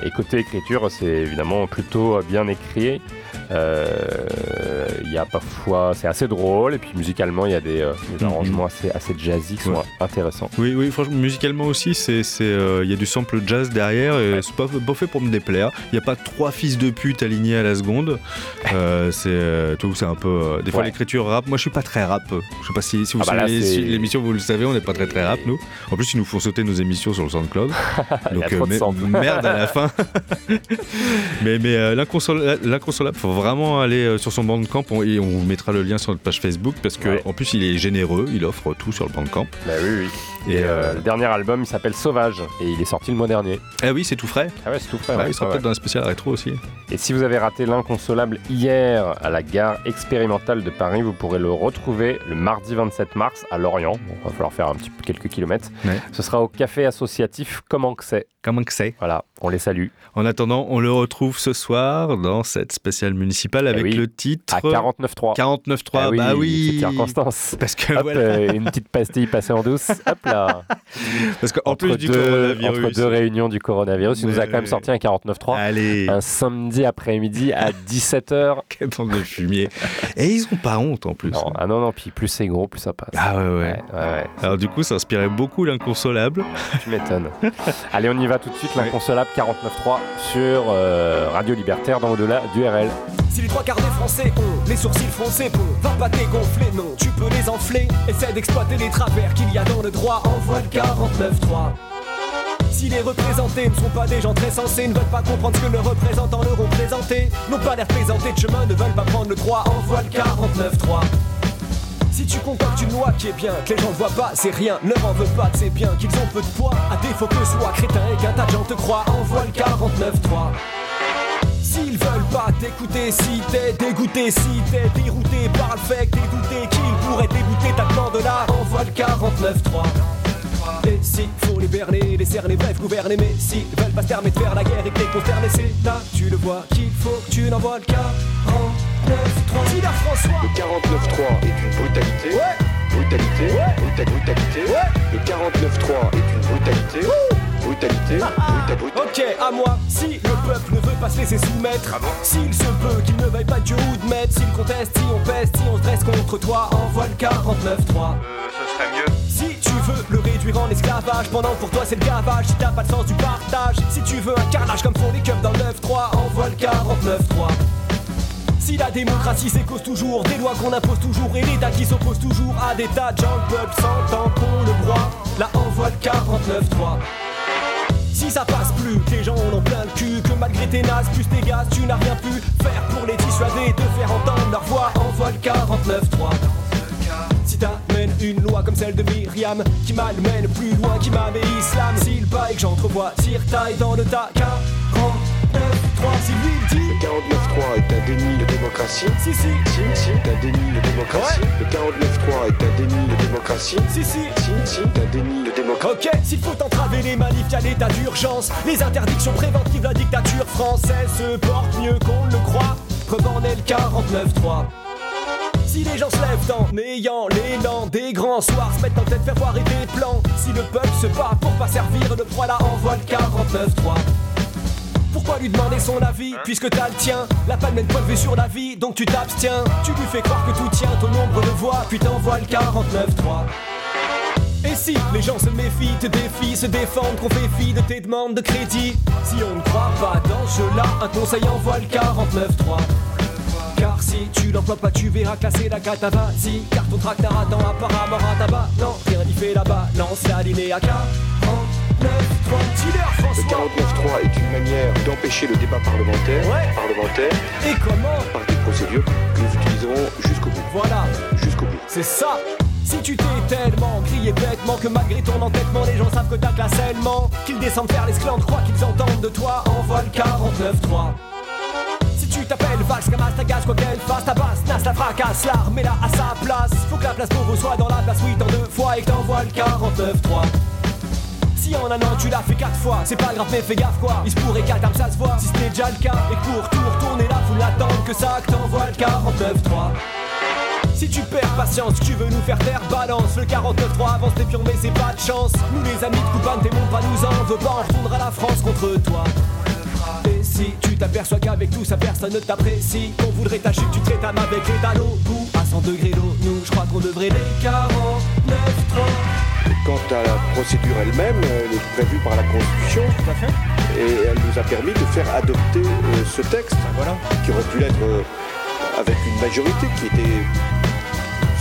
Et côté écriture, c'est évidemment plutôt bien écrit. Euh, Il y a parfois, c'est assez drôle. Et puis musicalement, il y a des, euh, des Mhm. arrangements assez, assez jazzy qui sont Ouais. intéressants. Oui, oui, franchement, musicalement aussi, c'est, euh, il y a du sample jazz derrière et c'est pas, pas fait pour me déplaire. Il n'y a pas trois fils de pute alignés à la seconde. Euh, c'est euh, tout, c'est un peu. euh, des fois, Ouais. l'écriture rap. Moi, je suis pas très rap. Je sais pas si, si vous Ah bah suivez si l'émission, vous le savez, on n'est pas très très rap, nous. En plus, ils nous font sauter nos émissions sur le SoundCloud. Donc, samples. merde à la fin. mais mais euh, l'inconsolable, faut vraiment aller euh, sur son bandcamp on- et on vous mettra le lien sur notre page Facebook parce que Ouais. en plus, il est généreux, il offre tout sur le bandcamp. Bah oui, oui. Et Et euh, euh, le dernier album, il s'appelle Sauvage. Et il est sorti le mois dernier. ah oui, c'est tout frais. Ah ouais, c'est tout frais. Ouais, ouais. il sera peut-être dans un spécial rétro aussi. Et si vous avez raté l'inconsolable hier à la gare expérimentale de Paris, vous pourrez le retrouver le mardi 27 mars à Lorient. Bon, il va falloir faire un petit peu quelques kilomètres. Ce sera au café associatif Comment que c'est. Comment que c'est Voilà, on les salue. En attendant, on le retrouve ce soir dans cette spéciale municipale avec Eh oui, le titre À 49.3. 49.3. Ah bah oui. C'est circonstance. Parce que Hop, voilà. euh, une petite pastille passée en douce. Hop là. Parce qu'en entre, plus du deux, coronavirus. entre deux réunions du coronavirus, il nous a Ouais. quand même sorti un 49.3. Allez, Un samedi après-midi à 17h. quelle bande de fumier. Et ils ont pas honte en plus. Non, ah non, non, puis plus c'est gros, plus ça passe. Ah ouais, ouais. ouais, ouais, ouais. Alors du coup, ça inspirait beaucoup l'inconsolable. Tu m'étonnes. Allez, on y va tout de suite. L'inconsolable 49.3 sur euh, Radio Libertaire dans Au-delà du RL. Si les trois quarts des Français ont les sourcils froncés, bon, va pas dégonfler, non, tu peux les enfler. Essaie d'exploiter les travers qu'il y a dans le droit, envoie le 49.3. Si les représentés ne sont pas des gens très sensés, ne veulent pas comprendre ce que leurs représentants leur ont présenté, n'ont pas l'air présentés de chemin, ne veulent pas prendre le droit, envoie le 49.3. Si tu concoctes une loi qui est bien, que les gens ne voient pas, c'est rien, ne en veux pas, c'est bien qu'ils ont peu de poids, à défaut que soit crétin et qu'un tas de gens te croient, envoie le 49.3. S'ils veulent pas t'écouter, si t'es dégoûté, si t'es dérouté par le fait que t'es douté qu'ils pourraient débouter ta plan de là, envoie le 49-3. Et si faut les berner, les cerner, bref gouverner, mais si veulent pas se permettre de faire la guerre et que t'es consterné, c'est là, tu le vois, qu'il faut que tu n'envoies le 49-3. Si la François, Le 49.3 est une brutalité. Brutalité. bruta- brutalité. Le 49.3 est une brutalité. Brutalité. bruta- bruta- Ok, à moi, si le peuple ne veut pas se laisser soumettre, s'il se peut qu'il ne veuille pas Dieu ou de maître, s'il conteste, si on peste, si on se dresse contre toi, envoie le 49-3. ce serait mieux. Si tu veux le réduire en esclavage, pendant que pour toi c'est le gavage, si t'as pas le sens du partage, si tu veux un carnage comme font les keufs dans le 9-3, envoie le 49-3. Si la démocratie cause toujours des lois qu'on impose toujours et l'État qui s'oppose toujours à des tas de gens, le peuple s'entend pour le droit, là envoie le 49-3. Ça passe plus, les gens en ont plein le cul, que malgré tes nazes plus tes gaz, tu n'as rien pu faire pour les dissuader de faire entendre leur voix, envoie le 49-3. Si t'amènes une loi comme celle de Myriam Qui malmène plus loin qu'imam et islam. S'il baille que j'entrevois tire taille dans le tas 49 3 Si lui il dit Le 49.3 est un déni de démocratie. Si, si. Si, si, est un déni de démocratie. Le 49.3 est un déni de démocratie. Si, si. Si, si, est un déni de démocratie. Ok, s'il faut entraver les manifs, y'a l'état d'urgence Les interdictions préventives, la dictature française se porte mieux qu'on ne le croit Preuve en est le 49-3 si les gens se lèvent dans n'ayant l'élan des grands soirs, se mettent en tête faire voir et des plans. Si le peuple se bat pour pas servir le proie, là envoie le 49-3 lui demander son avis, hein puisque t'as le tien. La palme de point de vue sur la vie, donc tu t'abstiens. Tu lui fais croire que tout tient au nombre de voix, puis t'envoies le 49-3. Et si les gens se méfient, te défient, se défendent, qu'on fait fi de tes demandes de crédit? Si on ne croit pas dans ce là, un conseil envoie le 49-3. Car si tu l'emploies pas, tu verras casser la catava. Si, car ton tractara dans apparemment à tabac. Non, rien n'y fait là-bas, lance l'alinéa 4. Le François 49.3 est une manière d'empêcher le débat parlementaire. Ouais. Parlementaire Et comment par des procédures que nous utiliserons jusqu'au bout. Voilà, Jusqu'au bout. c'est ça si tu t'es tellement crié bêtement que malgré ton entêtement les gens savent que t'as classellement Qu'ils descendent faire l'esclandre, croient qu'ils entendent de toi Envoie le 49-3 Si tu t'appelles Vax, Camas, ta gaz, quoi qu'elle fasse Ta basse, Nas, la fracasse, l'armée là à sa place Faut que la place pour vous soit dans la place, oui, tant deux fois Et que t'envoies le 49-3 si en un an tu l'as fait quatre fois, c'est pas grave mais fais gaffe quoi. Il se pourrait qu'à ça se voit, si c'était déjà le cas Et pour tout retourner là, faut l'attendre que ça Que t'envoies le 49-3 si tu perds patience, tu veux nous faire taire, balance le 49-3 avance les pions mais c'est pas de chance. Nous les amis de Coupan, t'es pas nous en veut pas, on retournera la France contre toi. Et si tu t'aperçois qu'avec tout ça personne ne t'apprécie Qu'on voudrait ta chute, tu traites avec les dallos Bout à 100 degrés l'eau, nous je crois qu'on devrait les 49-3 Quant à la procédure elle-même, elle est prévue par la Constitution. Et elle nous a permis de faire adopter euh, ce texte, qui aurait pu l'être euh, avec une majorité qui était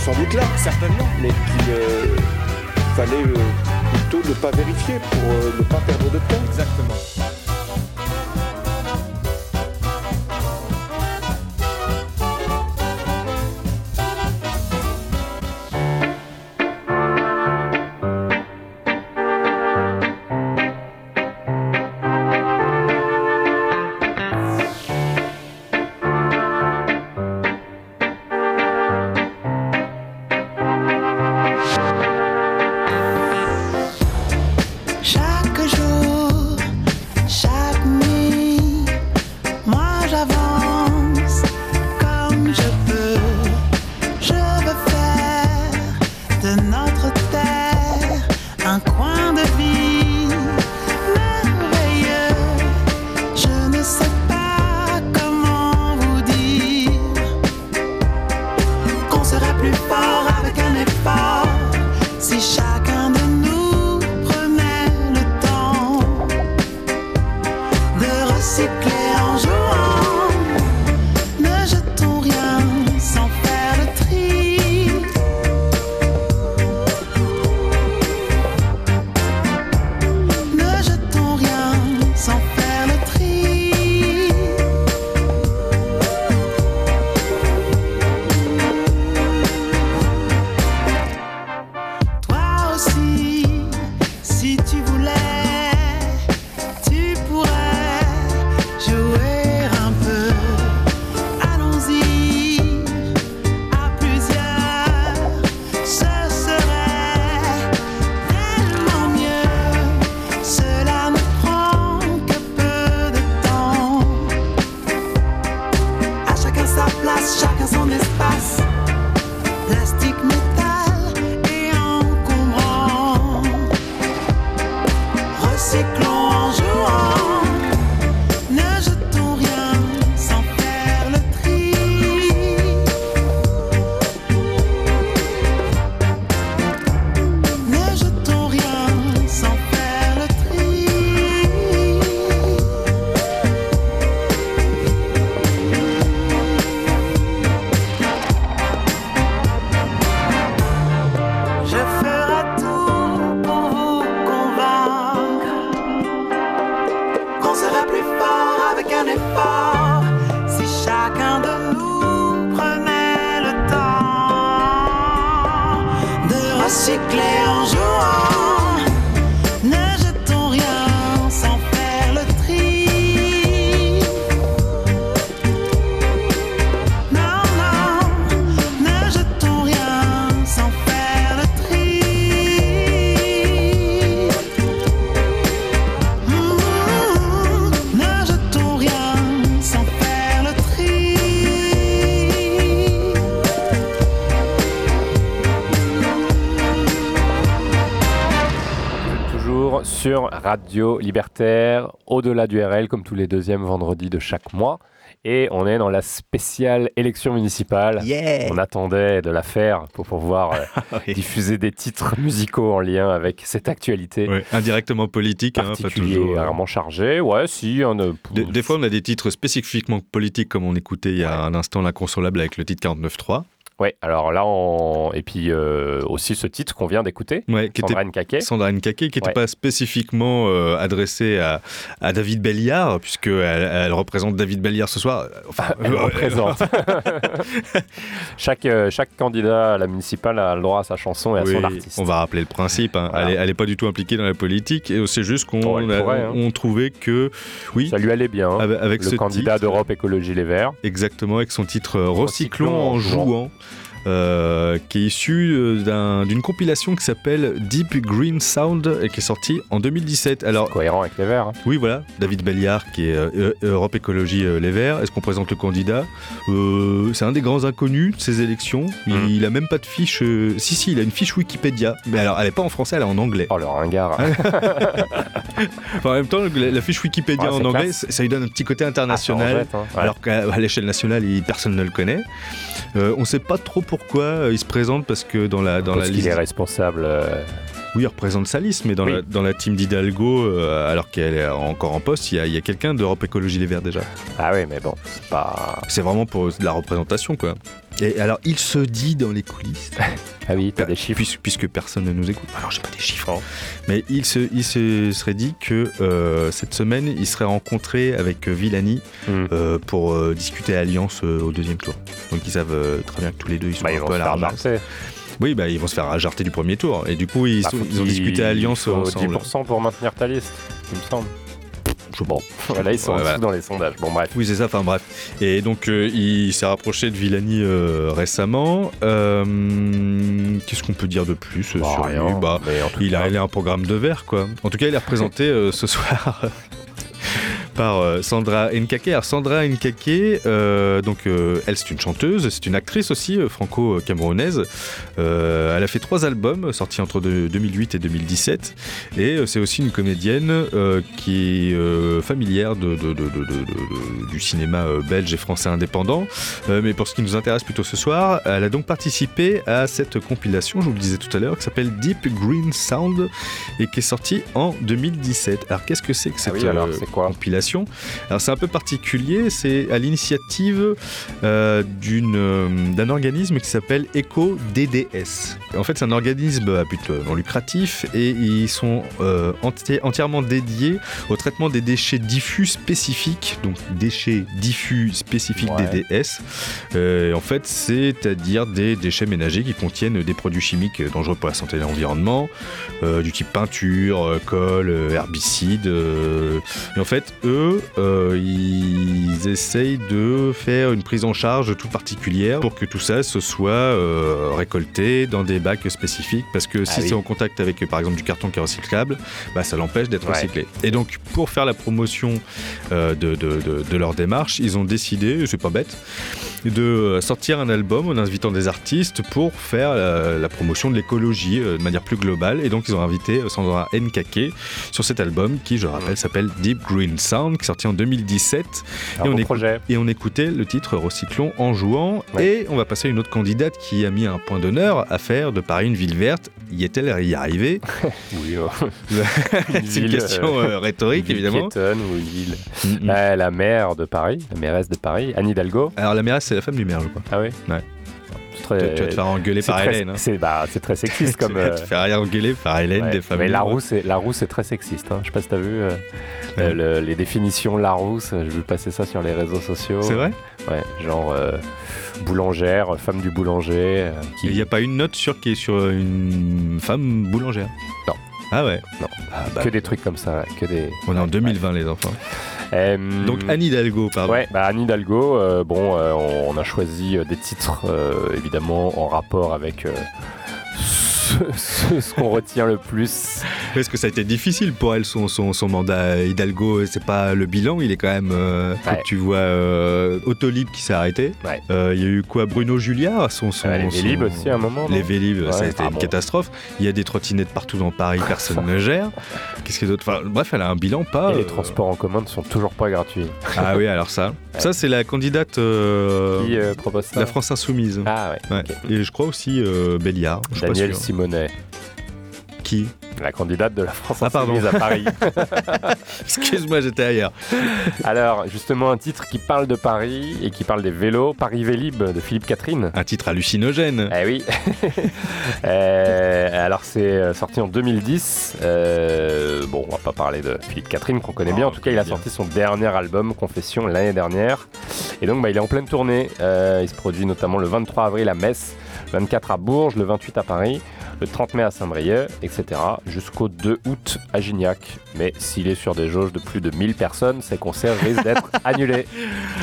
sans doute là. Certainement. Mais qu'il euh, fallait plutôt ne pas vérifier pour ne pas perdre de temps. Exactement Radio Libertaire, au-delà du RL, comme tous les deuxièmes vendredis de chaque mois. Et on est dans la spéciale élection municipale. On attendait de la faire pour pouvoir euh, diffuser des titres musicaux en lien avec cette actualité. Ouais, indirectement politique, hein, pas toujours. Particulièrement chargée. Ouais, si. on, euh, Des, des fois, on a des titres spécifiquement politiques, comme on écoutait il y a un instant l'inconsolable avec le titre 49.3. Ouais, alors là, on... et puis euh, aussi ce titre qu'on vient d'écouter, Ouais, qui Sandra était Nkake. Sandra Nkake, qui n'était Ouais. pas spécifiquement euh, adressée à, à David Belliard, puisqu'elle elle représente David Belliard ce soir. Enfin, Elle euh, représente. chaque, euh, chaque candidat à la municipale a le droit à sa chanson et à Oui, son artiste. on va rappeler le principe. hein. Voilà. Elle, est, elle est pas du tout impliquée dans la politique. Et c'est juste qu'on Oh, hein. trouvait que, oui, Ça lui allait bien. hein. avec, avec le ce candidat d'Europe Écologie Les Verts. exactement, avec son titre Recyclons Recyclons en en jouant. Euh, qui est issu euh, d'un- d'une compilation qui s'appelle Deep Green Sound et qui est sortie en 2017. Alors, Cohérent avec Les Verts. hein. oui, voilà, David Belliard qui est euh, euh, Europe Écologie Les Verts. Est-ce qu'on présente le candidat? C'est un des grands inconnus de ces élections. Il, Mm. il a même pas de fiche. Si, si, il a une fiche Wikipédia. Mais alors, elle est pas en français, elle est en anglais. Oh, le ringard. Enfin, en même temps, la, la fiche Wikipédia Ouais, en anglais, classe. ça, lui donne un petit côté Ah, en international. hein. Ouais. Alors qu'à l'échelle nationale, personne ne le connaît. Euh, on sait pas trop pourquoi euh, il se présente parce que dans la dans Parce la qu'il liste, est responsable. Oui, il représente sa liste, mais dans, Oui. la, dans la team d'Hidalgo, euh, alors qu'elle est encore en poste, il y a, quelqu'un d'Europe Écologie Les Verts déjà. Ah oui, mais bon, c'est pas. C'est vraiment pour de la représentation, quoi. Et alors, il se dit dans les coulisses, Ah oui, t'as des chiffres. puisque, puisque personne ne nous écoute. Alors, j'ai pas des chiffres. hein. Mais il se, il se serait dit que euh, cette semaine, il serait rencontré avec euh, Villani Hmm. euh, pour euh, discuter alliance au deuxième tour. Donc, ils savent très bien que tous les deux, ils sont Bah, un peu à la. Oui, bah, ils vont se faire jarter du premier tour. Et du coup, ils, Bah, sont- faut ils ont discuté alliance ensemble. 10% pour maintenir ta liste, il me semble. Je bon. Voilà, ils sont Ouais, en dessous dans les sondages. Bon, bref. Oui, c'est ça, enfin bref. Et donc, euh, il s'est rapproché de Villani euh, récemment. Euh, Qu'est-ce qu'on peut dire de plus Bah, sur rien, lui bah, il, a, il a un programme de verre, quoi. En tout cas, il est représenté ce soir par euh, Sandra Nkake. Alors, Sandra Nkake, euh, donc, euh, elle, c'est une chanteuse, c'est une actrice aussi, euh, franco-camerounaise. Elle a fait trois albums sortis entre de- 2008 et 2017. Et c'est aussi une comédienne qui est familière de, de- du cinéma belge et français indépendant. Mais pour ce qui nous intéresse plutôt ce soir, elle a donc participé à cette compilation, je vous le disais tout à l'heure, qui s'appelle Deep Green Sound et qui est sortie en 2017. Alors qu'est-ce que c'est que cette Ah oui, alors, euh, Alors c'est un peu particulier, c'est à l'initiative euh, euh, d'un organisme qui s'appelle Eco DDS. En fait, c'est un organisme à but non lucratif et ils sont euh, enti- entièrement dédiés au traitement des déchets diffus spécifiques, donc déchets diffus spécifiques Ouais. DDS. Euh, en fait, c'est-à-dire des déchets ménagers qui contiennent des produits chimiques dangereux pour la santé et l'environnement, du type peinture, colle, herbicide. euh, et en fait, eux, euh, ils essayent de faire une prise en charge toute particulière pour que tout ça se soit euh, récolté dans des bacs spécifiques. Parce que si Ah oui. c'est en contact avec, par exemple, du carton qui est recyclable, bah, ça l'empêche d'être Ouais. recyclé. Et donc, pour faire la promotion euh, de, de- de- de leur démarche, ils ont décidé, c'est pas bête, de euh, sortir un album en invitant des artistes pour faire la, la promotion de l'écologie euh, de manière plus globale. Et donc, ils ont invité euh, Sandra Nkake sur cet album qui, je le rappelle, s'appelle Deep Green Sound, qui est sorti en 2017. Un et, on projet. et on écoutait le titre Recyclons en jouant. Et on va passer à une autre candidate qui a mis un point d'honneur à faire de Paris une ville verte. Y est-elle y arrivée Oui, euh, C'est une ville, question euh, rhétorique, une ville évidemment. piétonne ou une ville. Mm, mm. Euh, la maire de Paris, la mairesse de Paris, Anne Hidalgo. Alors, la mairesse, c'est la femme du maire, je crois. Ah oui Ouais. Très- Tu, vas te faire engueuler par très- Hélène. hein. C'est bah, c'est très sexiste comme. tu vas te euh, faire rien engueuler par Hélène ouais. des femmes. Mais. Larousse, est- Larousse est très sexiste. Hein. Je sais pas si t'as vu euh, Ouais. euh, le- les définitions Larousse. J'ai vu passer ça sur les réseaux sociaux. C'est vrai? Ouais, genre euh, boulangère, femme du boulanger. euh, qui... Il n'y a pas une note sur qui est sur une femme boulangère? Non. Ah ouais Non. Ah bah, Que des trucs comme ça, que des. On est en 2020, les enfants. Euh, Donc Anne Hidalgo, pardon. Ouais, bah Anne Hidalgo, euh, bon, euh, on, on a choisi des titres évidemment en rapport avec ce qu'on retient le plus. Parce que ça a été difficile pour elle, son, son, son mandat Hidalgo. C'est pas le bilan, il est quand même. euh, Ouais. tu vois euh, Autolib qui s'est arrêté. Ouais. Euh, Il y a eu quoi Bruno Julia son, son, les Vélib aussi à un moment. Les Vélib, Ouais, ça a été ah une bon. catastrophe. Il y a des trottinettes partout dans Paris, personne ne gère. Qu'est-ce qu'il y a d'autre Enfin, Bref, elle a un bilan pas. Et les transports en commun ne sont toujours pas gratuits. Ah oui, alors ça. Ça, c'est la candidate. Qui propose ça La France Insoumise. Ah ouais. Et je crois aussi Béliard. Daniel sûr. Qui la candidate de la France Ah. Insoumise à Paris. Excuse-moi, j'étais ailleurs. Alors, justement, un titre qui parle de Paris et qui parle des vélos, Paris Vélib de Philippe Catherine. Un titre hallucinogène. Eh oui. Euh, alors c'est euh, sorti en 2010. Euh, bon, on va pas parler de Philippe Catherine qu'on connaît bien. En tout cas, il a bien. sorti son dernier album, Confession, l'année dernière. Et donc, bah, il est en pleine tournée. Euh, il se produit notamment le 23 avril à Metz, 24 à Bourges, le 28 à Paris, le 30 mai à Saint-Brieuc, etc. Jusqu'au 2 août à Gignac. Mais s'il est sur des jauges de plus de 1000 personnes, ses concerts risquent d'être annulés.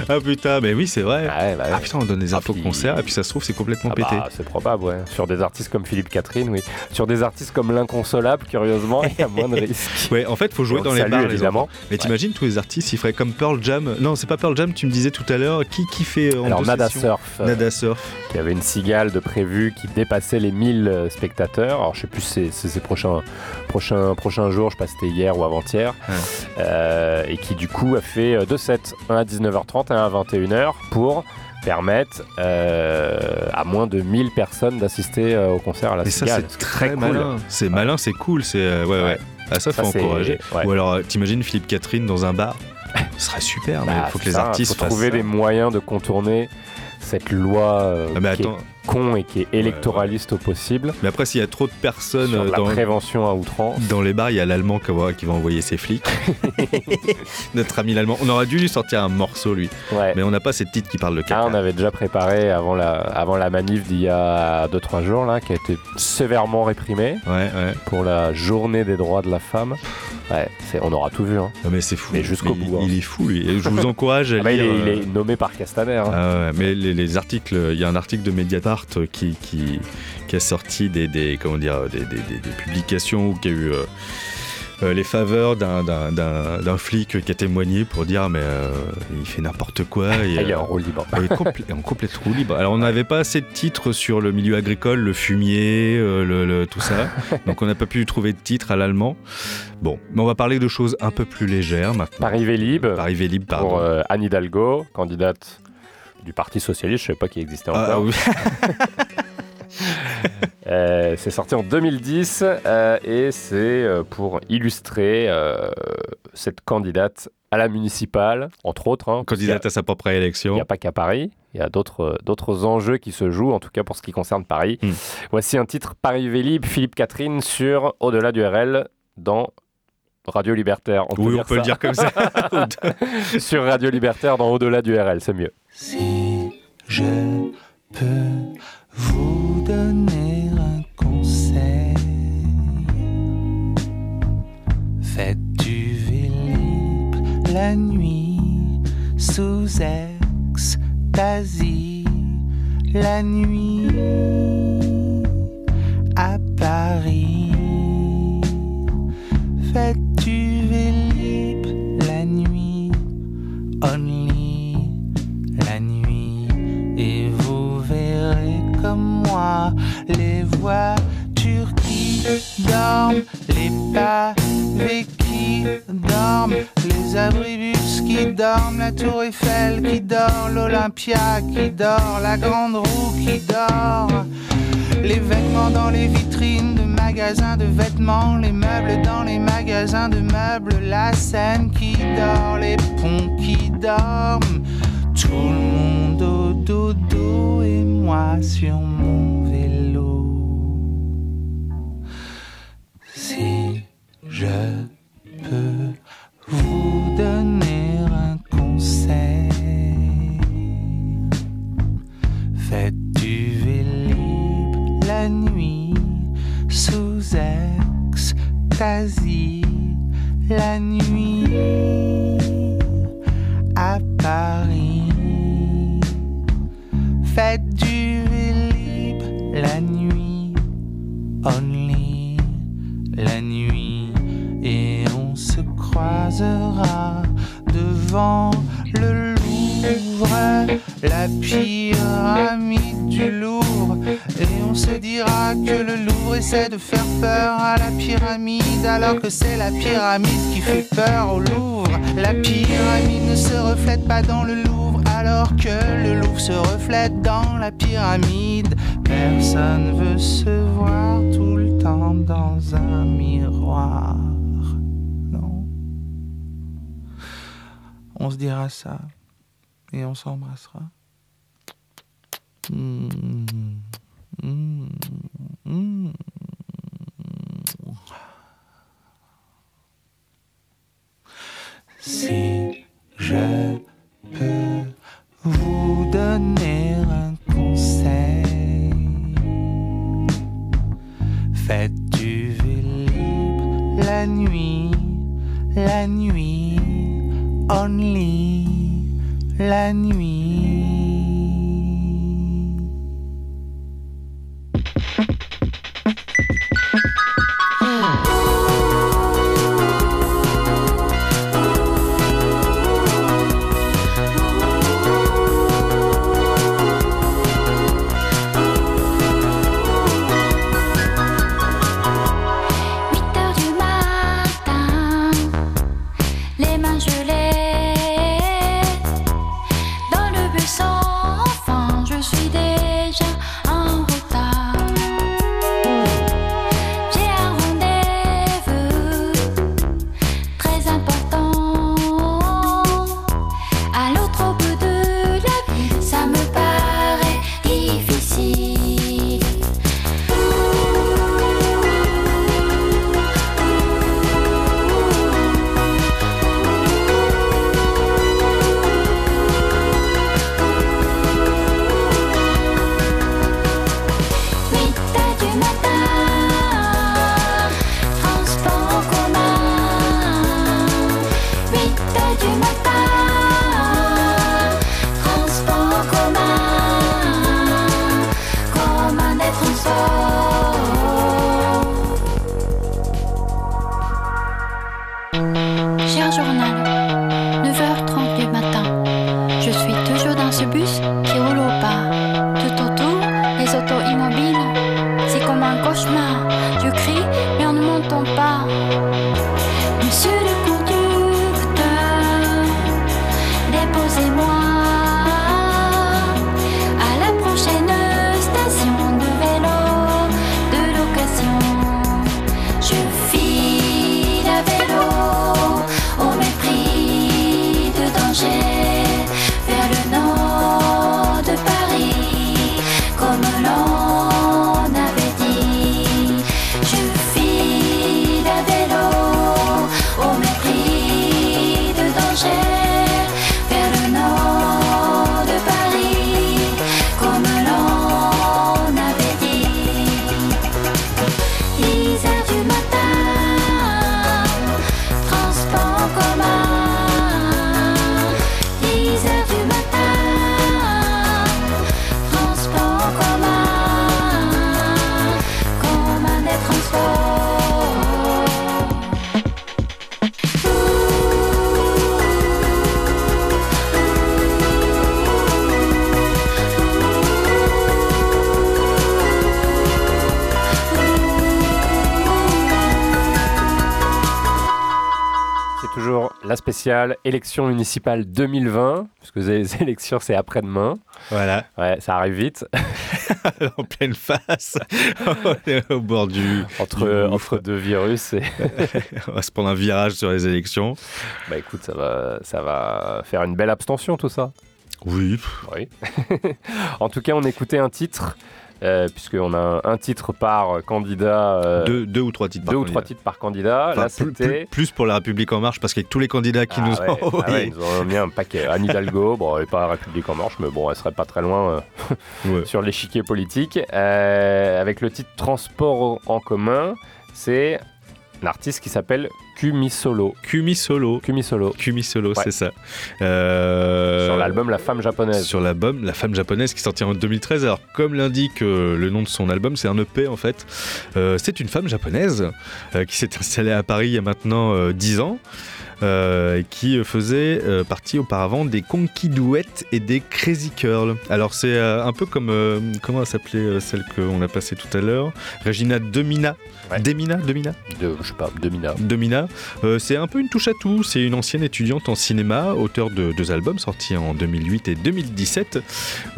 Ah putain, mais oui, c'est vrai. Ah ouais, bah. Ah putain, on donne des infos puis- concert et puis ça se trouve, c'est complètement Ah pété. bah, c'est probable, ouais. Sur des artistes comme Philippe Catherine, oui. Sur des artistes comme l'inconsolable, curieusement, il y a moins de risques. Ouais, en fait, faut jouer On dans les salue, bars, évidemment. Mais t'imagines tous les artistes, ils feraient comme Pearl Jam. Non, c'est pas Pearl Jam, tu me disais tout à l'heure. Qui, qui fait euh, en Alors deux Nada sessions Surf, euh, Nada Surf. qui avait une cigale de prévu qui dépassait les 1000 euh, spectateurs. Alors je sais plus si c'est ses prochains, prochains, prochains jours, je sais pas si c'était hier ou avant-hier. Ouais. Euh, et qui du coup a fait euh, deux sets, un à 19h30 et un à 21h pour permettre euh, à moins de 1000 personnes d'assister euh, au concert à la Et ça, c'est très cool. malin. C'est malin, c'est cool. C'est euh, ouais, ouais. Ouais. Ah, ça, Ça, faut encourager. ouais. Ou alors, euh, t'imagines Philippe Catherine dans un bar Ce serait super, mais Bah, il faut que c'est les ça, artistes faut fassent trouver ça. des moyens de contourner cette loi euh, Ah, mais attends. Con et qui est électoraliste au possible Mais après, s'il y a trop de personnes sur la dans, prévention à outrance. dans les bars, il y a l'allemand qui va, qui va envoyer ses flics. Notre ami l'allemand. On aurait dû lui sortir un morceau, lui. Ouais. Mais on n'a pas cette titre qui parle de Ah, caca. on avait déjà préparé avant la, avant la manif d'il y a 2-3 jours, là, qui a été sévèrement réprimée Ouais, ouais. pour la journée des droits de la femme. Ouais, on aura tout vu. Hein. Non, mais c'est fou. Mais jusqu'au il, bout, hein. il est fou, lui. Et je vous encourage à Ah bah, il, lire. est, il euh, est nommé par Castaner. hein. Ouais, mais les, les articles, il y a un article de Mediapart qui, qui, qui a sorti des, des, comment dire, des, des- des- publications où il y a eu euh, euh, les faveurs d'un- flic qui a témoigné pour dire mais euh, il fait n'importe quoi. Et, Ah, il est euh, en roue libre. il est complè- en complète roue libre. Alors on n'avait pas assez de titres sur le milieu agricole, le fumier, euh, le, le- tout ça. Donc on n'a pas pu trouver de titre à l'allemand. Bon, mais on va parler de choses un peu plus légères maintenant. Paris Vélib Paris Vélib, pardon. pour euh, Anne Hidalgo, candidate du Parti Socialiste, je ne sais pas qui existait Ah, encore. oui. Euh, c'est sorti en 2010 euh, et c'est euh, pour illustrer euh, cette candidate à la municipale, entre autres. hein, a- Candidate à sa propre Il élection. n'y a pas qu'à Paris, il y a d'autres d'autres enjeux qui se jouent, en tout cas pour ce qui concerne Paris. Hmm. Voici un titre Paris Vélib, Philippe Catherine sur Au-delà du RL dans Radio Libertaire. On Oui, on dire peut le ça. dire comme ça. sur Radio Libertaire dans Au-delà du RL, c'est mieux. Si je peux vous donner un conseil, faites du vélib la nuit sous extasie, la nuit à Paris. Faites du vélib la nuit, les voitures qui dorment, les pavés qui dorment, les abribus qui dorment, la tour Eiffel qui dort, l'Olympia qui dort, la grande roue qui dort. Les vêtements dans les vitrines de magasins de vêtements, les meubles dans les magasins de meubles, la scène qui dort, les ponts qui dorment, tout le monde dodo et moi sur mon vélo. Si je peux vous donner un conseil, faites du vélib la nuit sous extasie, la nuit à Paris? Du vélib la nuit, only la nuit. Et on se croisera devant le Louvre, la pyramide du Louvre. Et on se dira que le Louvre essaie de faire peur à la pyramide alors que c'est la pyramide qui fait peur au Louvre. La pyramide ne se reflète pas dans le Louvre alors que le Louvre se reflète dans la pyramide. Personne veut se voir tout le temps dans un miroir. Non. On se dira ça et on s'embrassera. Mm. Spéciale élection municipale 2020, puisque les élections c'est après-demain. Voilà. Ouais, ça arrive vite. en pleine face, On est au bord du. Entre, du entre deux virus. Et... On va se prendre un virage sur les élections. bah écoute, ça va, ça va faire une belle abstention tout ça. Oui. Oui. en tout cas, on écoutait un titre, euh, puisqu'on a un, titre par candidat. euh, Deux, deux ou trois titres. deux par ou trois candidat. titres par candidat. Enfin, Là, plus, plus- plus pour la République en marche parce qu'avec tous les candidats qui Ah nous ouais, ont ah ouais, ils nous ont mis un paquet. Anne Hidalgo, bon, elle n'est pas République en marche, mais bon, elle serait pas très loin euh, sur l'échiquier politique. Avec le titre Transport en commun, c'est un artiste qui s'appelle Kumisolo. Kumisolo. Kumisolo. Kumisolo, Ouais. c'est ça. Euh, Sur l'album La femme japonaise. Sur l'album La femme japonaise qui sortira en 2013. Alors, comme l'indique euh, le nom de son album, c'est un EP en fait. Euh, c'est une femme japonaise qui s'est installée à Paris il y a maintenant euh, 10 ans. Euh, qui faisait euh, partie auparavant des Conky et des Crazy Curl. Alors c'est euh, un peu comme comment elle s'appelait celle qu'on a passée tout à l'heure, Regina Demina. Demina, Demina, De, je sais pas, de Mina. Domina, euh, c'est un peu une touche à tout. C'est une ancienne étudiante en cinéma, auteure de deux albums sortis en 2008 et 2017.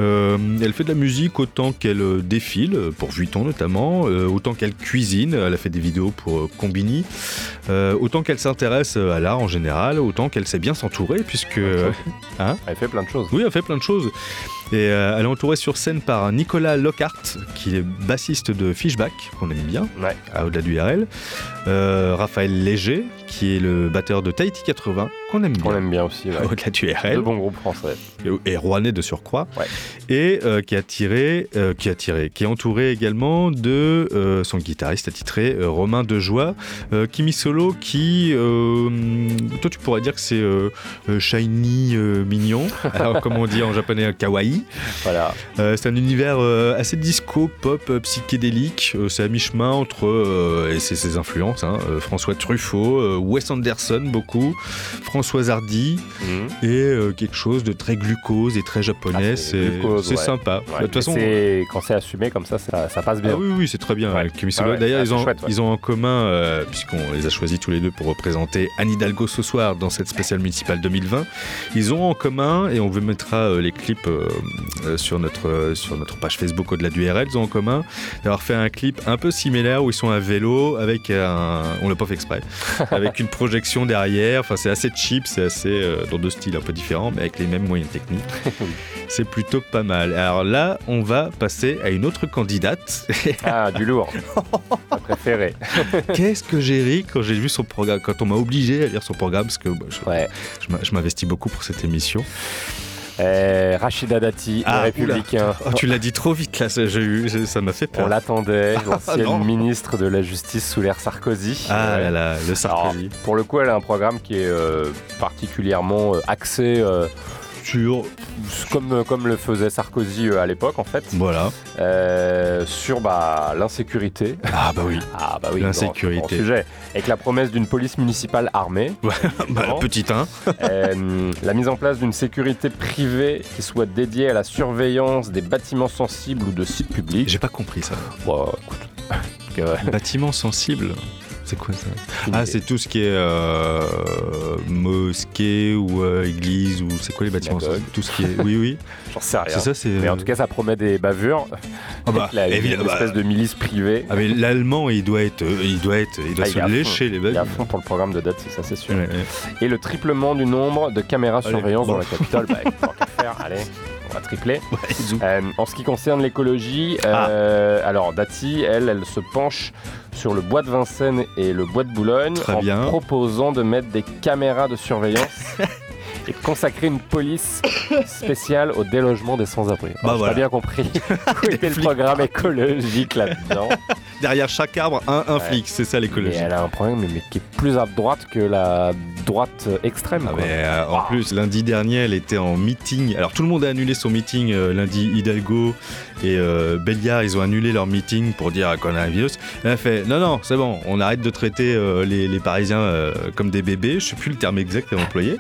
Euh, elle fait de la musique autant qu'elle défile, pour Vuitton notamment, autant qu'elle cuisine. Elle a fait des vidéos pour Combini, autant qu'elle s'intéresse à l'art en général, autant qu'elle sait bien s'entourer, puisque. Hein Elle fait plein de choses. oui, elle fait plein de choses. Et euh, elle est entourée sur scène par Nicolas Lockhart, qui est bassiste de Fishback, qu'on aime bien, Ouais. à Au-delà du RL. Euh, Raphaël Léger, qui est le batteur de Tahiti 80, qu'on aime On bien. aime bien aussi. ouais. Au-delà du De RL. bons groupes français. Et rouennais de surcroît. Ouais. Et euh, qui a tiré, euh, qui a tiré, qui est entouré également de son guitariste attitré, Romain Dejoie, Kimi Solo, qui, toi tu pourrais dire que c'est shiny, mignon, alors comme on dit en japonais, kawaii. Voilà. C'est un univers assez disco, pop, psychédélique. C'est à mi-chemin entre, et c'est ses influences, hein, euh, François Truffaut, euh, Wes Anderson beaucoup, François Hardy, Mhm. et euh, quelque chose de très glucose et très japonais. Ah, c'est ouais. sympa. Ouais. Bah, De toute façon, quand c'est assumé comme ça, ça, ça passe bien. ah oui, oui, c'est très bien. Ouais. Ah D'ailleurs, ils, ont, chouette, ouais. ils ont en commun, puisqu'on les a choisis tous les deux pour représenter Anne Hidalgo ce soir dans cette spéciale municipale 2020, ils ont en commun, et on vous mettra les clips sur, notre, sur notre page Facebook au-delà du RL, ils ont en commun d'avoir fait un clip un peu similaire où ils sont à vélo avec un. On l'a pas fait exprès. avec une projection derrière. Enfin, c'est assez cheap, c'est assez. euh, dans deux styles un peu différents, mais avec les mêmes moyens techniques. c'est plutôt pas mal. Alors là, on va passer à une autre candidate. Ah, du lourd. Ma préférée. Qu'est-ce que j'ai ri quand j'ai vu son programme, quand on m'a obligé à lire son programme, parce que bah, Ouais. je m'investis beaucoup pour cette émission. Euh, Rachida Dati, Ah, républicain. Oh, tu l'as dit trop vite là, ça, j'ai eu- ça m'a fait On peur. l'attendait, non. l'ancienne ministre de la Justice sous l'ère Sarkozy. Ah Ouais. là là, le Sarkozy. Alors, pour le coup, elle a un programme qui est euh, particulièrement euh, axé euh, Sur. comme, comme le faisait Sarkozy euh, à l'époque, en fait, Voilà. euh, sur bah, l'insécurité. Ah bah oui. Ah bah oui, L'insécurité. sujet. Avec la promesse d'une police municipale armée. bah, évidemment. petit 1. Euh, la mise en place d'une sécurité privée qui soit dédiée à la surveillance des bâtiments sensibles ou de sites publics. J'ai pas compris ça. Bon, écoute. Euh, Bâtiment sensible. C'est quoi ça Ah, c'est tout ce qui est euh, mosquée ou euh, église ou c'est quoi les bâtiments Tout ce qui est. Oui, oui. J'en sais rien. C'est ça, c'est. Mais en tout cas, ça promet des bavures. Ah bah, une évidemment, espèce de milice privée. Ah mais l'allemand il doit être, euh, il doit être, il doit Ah, il se fond. lécher les Il est à fond pour le programme de Dati, ça c'est sûr. Ouais, ouais. Et le triplement du nombre de caméras Allez, surveillance bon. dans la capitale, bah, tant qu'à faire, allez, on va tripler. Ouais, zou. Euh, en ce qui concerne l'écologie, euh, alors Dati, elle, elle se penche sur le bois de Vincennes et le bois de Boulogne Très en bien. proposant de mettre des caméras de surveillance et de consacrer une police spéciale au délogement des sans-abri. Bah voilà. bien compris où était le programme écologique là-dedans. Derrière chaque arbre, un, un Ouais. flic, c'est ça Mais l'écologie. elle a un problème mais qui est plus à droite que la droite extrême. Ah, quoi. mais, euh, en plus, lundi dernier, elle était en meeting. Alors, tout le monde a annulé son meeting euh, lundi. Hidalgo et euh, Béliard, ils ont annulé leur meeting pour dire qu'on a un virus. Elle a fait Non, non, c'est bon, on arrête de traiter euh, les, les Parisiens euh, comme des bébés. Je sais plus le terme exact à employer.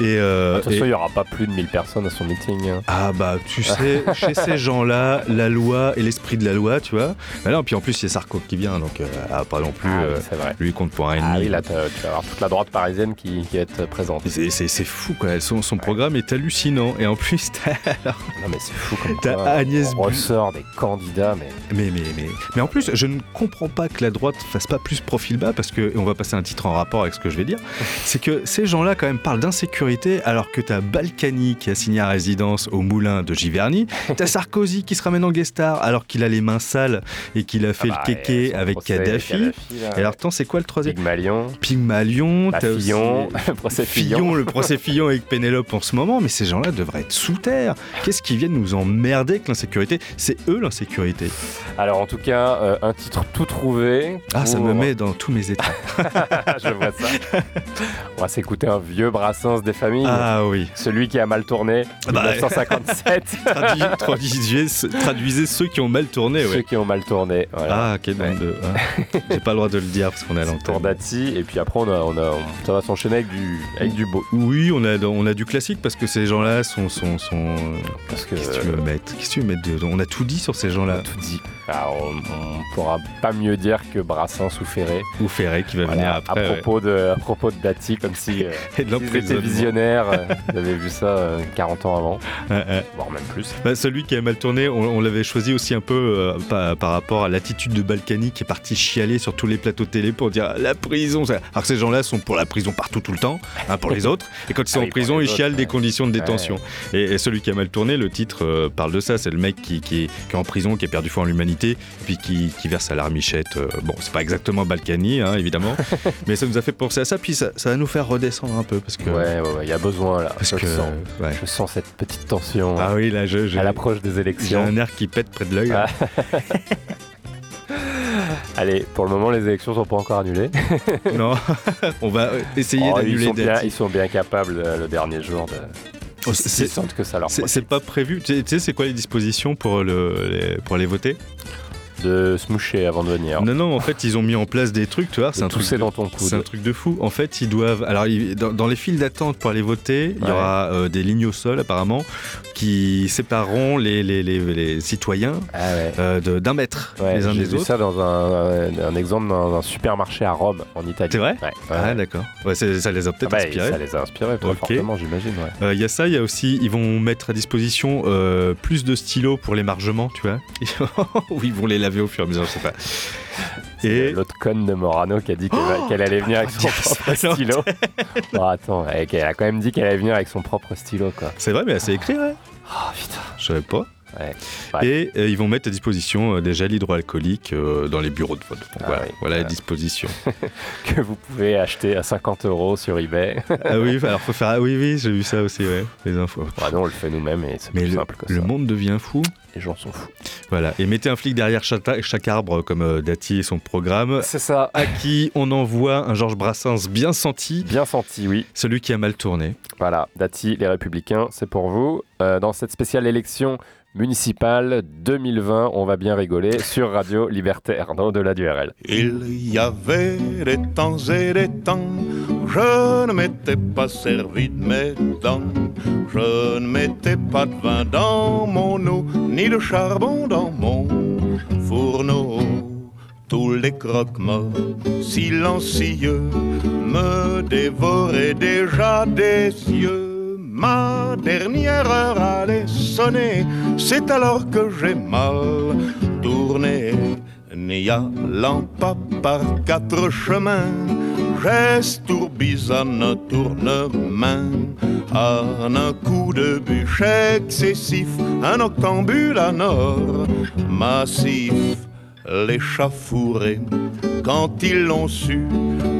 Et, euh, De toute façon, et- il n'y aura pas plus de 1000 personnes à son meeting. hein. Ah bah tu sais, chez ces gens-là, la loi et l'esprit de la loi, tu vois. Bah non, puis en plus c'est Sarko qui vient, donc euh, ah, pas non plus. Ah oui, euh, vrai. lui compte pour un Ah ennemi. oui, là, t'as- tu vas avoir toute la droite parisienne qui, qui va être présente. C'est- fou quoi, son, son programme est hallucinant. Et en plus, t'as Non, mais c'est fou comme T'as Agnès on ressort des candidats, mais mais, mais, mais, mais en plus, je ne comprends pas que la droite fasse pas plus profil bas parce que, et on va passer un titre en rapport avec ce que je vais dire, c'est que ces gens-là quand même parlent d'insécurité alors que t'as Balkany qui a signé à résidence au moulin de Giverny, t'as Sarkozy qui se ramène en guest star alors qu'il a les mains sales et qu'il a fait bah, le kéké et son avec Kadhafi. Kadhafi, là, et alors, attends, c'est quoi le troisième Pygmalion. Pygmalion, Bah, t'as aussi- Fillon, le procès Fillon. le procès Fillon avec Pénélope en ce moment, mais ces gens-là devraient être sous terre. Qu'est-ce qu'ils viennent nous emmerder avec l'insécurité? C'est eux l'insécurité. Alors en tout cas, euh, un titre tout trouvé. Ah, ça me met dans tous mes états. Je vois ça. On va s'écouter un vieux Brassens des familles. Ah oui. Celui qui a mal tourné, Bah, 1957. Traduis- traduisez, traduisez ceux qui ont mal tourné, Ceux ouais. qui ont mal tourné. Voilà. Ah, quelle bande de. ah. J'ai pas le droit de le dire parce qu'on est à l'antenne. Pour Dati, et puis après on a, on a, on- ça va s'enchaîner avec du, avec du beau. Oui, on a, on a du classique parce que ces gens-là sont. sont, sont Parce que Qu'est-ce que tu veux mettre? Qu'est-ce que tu veux mettre dedans? On a tout dit sur ces gens-là. tout dit. Alors, on, on pourra pas mieux dire que Brassens ou Ferré. Ou Ferré qui va Voilà, venir après. à ouais. propos de, à propos de Dati, comme si euh, Et de ils l'emprisonnement. visionnaires, euh, vu ça euh, 40 ans avant, voire même plus. Bah, celui qui a mal tourné, on, on l'avait choisi aussi un peu euh, par, par rapport à l'attitude de Balkany qui est parti chialer sur tous les plateaux télé pour dire la prison. Alors que ces gens-là sont pour la prison partout tout le temps, hein, pour les autres. Et quand ils sont Ah en prison, ils chialent des conditions de détention. Et, et celui qui a mal tourné, le titre euh, parle de ça. C'est le mec qui, qui est, qui est en prison, qui a perdu foi en l'humanité, puis qui, qui verse à l'armichette. euh, bon, c'est pas exactement Balkany, hein, évidemment, mais ça nous a fait penser à ça. Puis ça, ça va nous faire redescendre un peu parce que. Ouais, ouais, il y a besoin là. Parce je, que, sens. ouais. je sens cette petite tension Ah oui, là, je, je- à l'approche des j'ai élections. un air qui pète près de l'œil. Ah. Allez, pour le moment, les élections sont pas encore annulées. Non, on va essayer Oh, ils, d'annuler Dati. ils sont bien capables euh, le dernier jour de. Oh, sentent que ça leur C'est pas prévu. Tu sais- tu sais, c'est quoi les dispositions pour, le, les, pour les voter? De se moucher avant de venir. Non, non, en fait, ils ont mis en place des trucs, tu vois. C'est un, truc de- dans ton coude. c'est un truc de fou. En fait, ils doivent. Alors, ils- dans, dans les files d'attente pour aller voter, il y aura euh, des lignes au sol, apparemment, qui sépareront les, les, les, les citoyens Ah ouais. euh, d'un mètre Ouais, les uns j'ai des vu autres. ça dans un, un- un exemple dans un supermarché à Rome, en Italie. C'est vrai Ouais. Ah, d'accord. Ça les a peut-être Ah bah, inspirés. Ça les a inspirés, très Ok. fortement, j'imagine. Ouais. Euh, Il y a ça, il y a aussi, ils vont mettre à disposition plus de stylos pour les margements, tu vois. Ou ils vont les laver au fur et à mesure, je sais pas. Et l'autre conne de Morano qui a dit qu'elle va- qu'elle allait venir avec son dire ça propre stylo. Bon, attends, elle elle a quand même dit qu'elle allait venir avec son propre stylo, quoi. C'est vrai, mais c'est écrit, ouais. Oh putain. Je savais pas. Ouais. Et euh, ils vont mettre à disposition euh, des gels hydroalcooliques euh, dans les bureaux de vote. Donc, Ah voilà, oui, voilà la voilà. disposition. que vous pouvez acheter à 50 euros sur eBay. ah oui, alors faut faire. Ah oui, oui, j'ai vu ça aussi, ouais, les infos. Ah non, on le fait nous-mêmes et c'est plus le, simple que le ça. monde devient fou. Les gens sont fous. Voilà. Et mettez un flic derrière chaque, chaque arbre, comme euh, Dati et son programme, C'est ça. à qui on envoie un Georges Brassens bien senti, Bien senti, oui. celui qui a mal tourné. Voilà, Dati, les Républicains, c'est pour vous. Dans cette spéciale élection municipale 2020, on va bien rigoler sur Radio Libertaire, dans Au-delà du RL. Il y avait des temps et des temps, je ne m'étais pas servi de mes dents, je ne mettais pas de vin dans mon eau, ni de charbon dans mon fourneau. Tous les croque-morts silencieux me dévoraient déjà des yeux. Ma dernière heure allait sonner, c'est alors que j'ai mal tourné. N'y allant pas par quatre chemins, j'estourbisonne un tourne-main. En un coup de bûche excessif, un octambule à nord massif. Les quand ils l'ont su,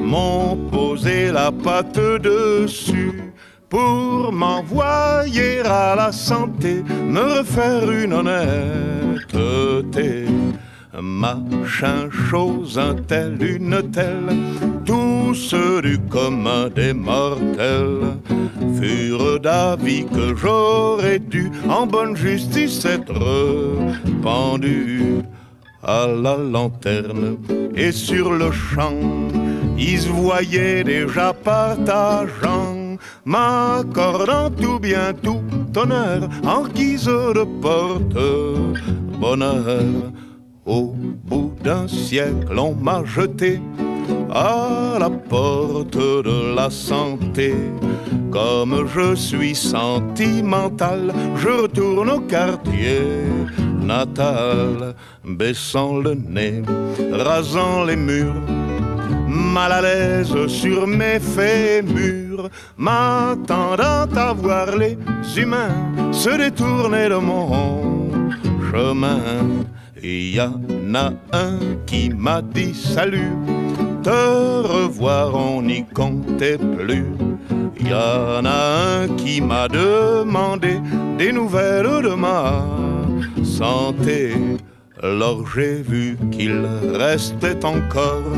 m'ont posé la patte dessus pour m'envoyer à la santé, me refaire une honnêteté. Machin, chose, un tel, une telle, tous du commun des mortels furent d'avis que j'aurais dû en bonne justice être pendu à la lanterne et sur le champ, ils se voyaient déjà partageant, m'accordant tout bien tout honneur en guise de porte bonheur. Au bout d'un siècle, on m'a jeté à la porte de la santé. Comme je suis sentimental, je retourne au quartier natal, baissant le nez, rasant les murs, mal à l'aise sur mes fémurs, m'attendant à voir les humains se détourner de mon chemin. Et y en a un qui m'a dit salut, te revoir on n'y comptait plus. Y en a un qui m'a demandé des nouvelles de ma santé. Alors j'ai vu qu'il restait encore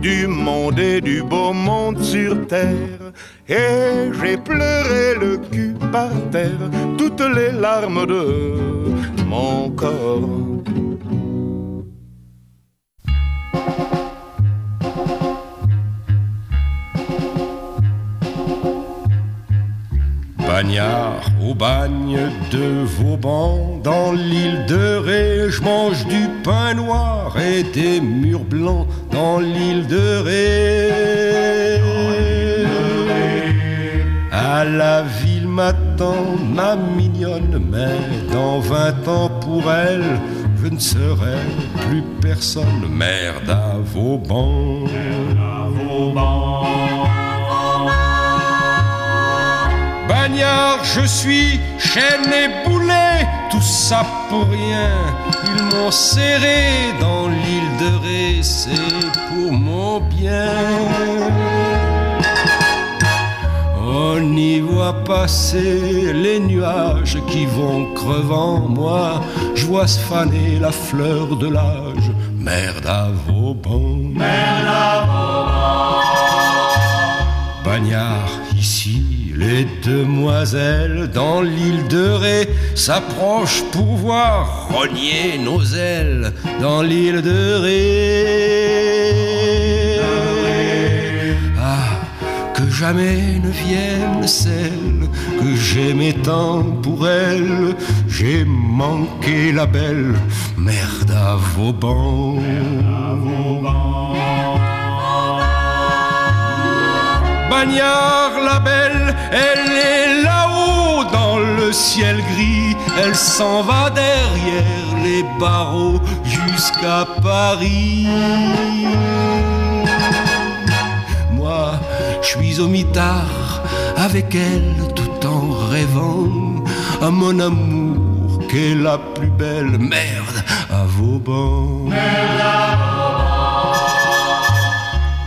du monde et du beau monde sur terre. Et j'ai pleuré le cul par terre, toutes les larmes de mon corps. Bagnard au bagne de Vauban, dans l'île de Ré, je mange du pain noir et des murs blancs dans l'île de Ré. À la ville m'attend ma mignonne, mais dans vingt ans pour elle, je ne serai plus personne. Merde à. Bagnard, je suis chaîne et boulet, tout ça pour rien. Ils m'ont serré dans l'île de Ré, c'est pour mon bien. On y voit passer les nuages qui vont crevant moi. Je vois se faner la fleur de l'âge. Merde à Vauban. Merde à Bagnard, ici, les demoiselles dans l'île de Ré s'approchent pour voir rogner nos ailes dans l'île de Ré. Ah, que jamais ne vienne celle que j'aimais tant pour elle. J'ai manqué la belle, merde à Vauban. Bagnard la belle, elle est là-haut dans le ciel gris. Elle s'en va derrière les barreaux jusqu'à Paris. Moi, je suis au mitard avec elle tout en rêvant à mon amour qui est la plus belle. Merde à Vauban.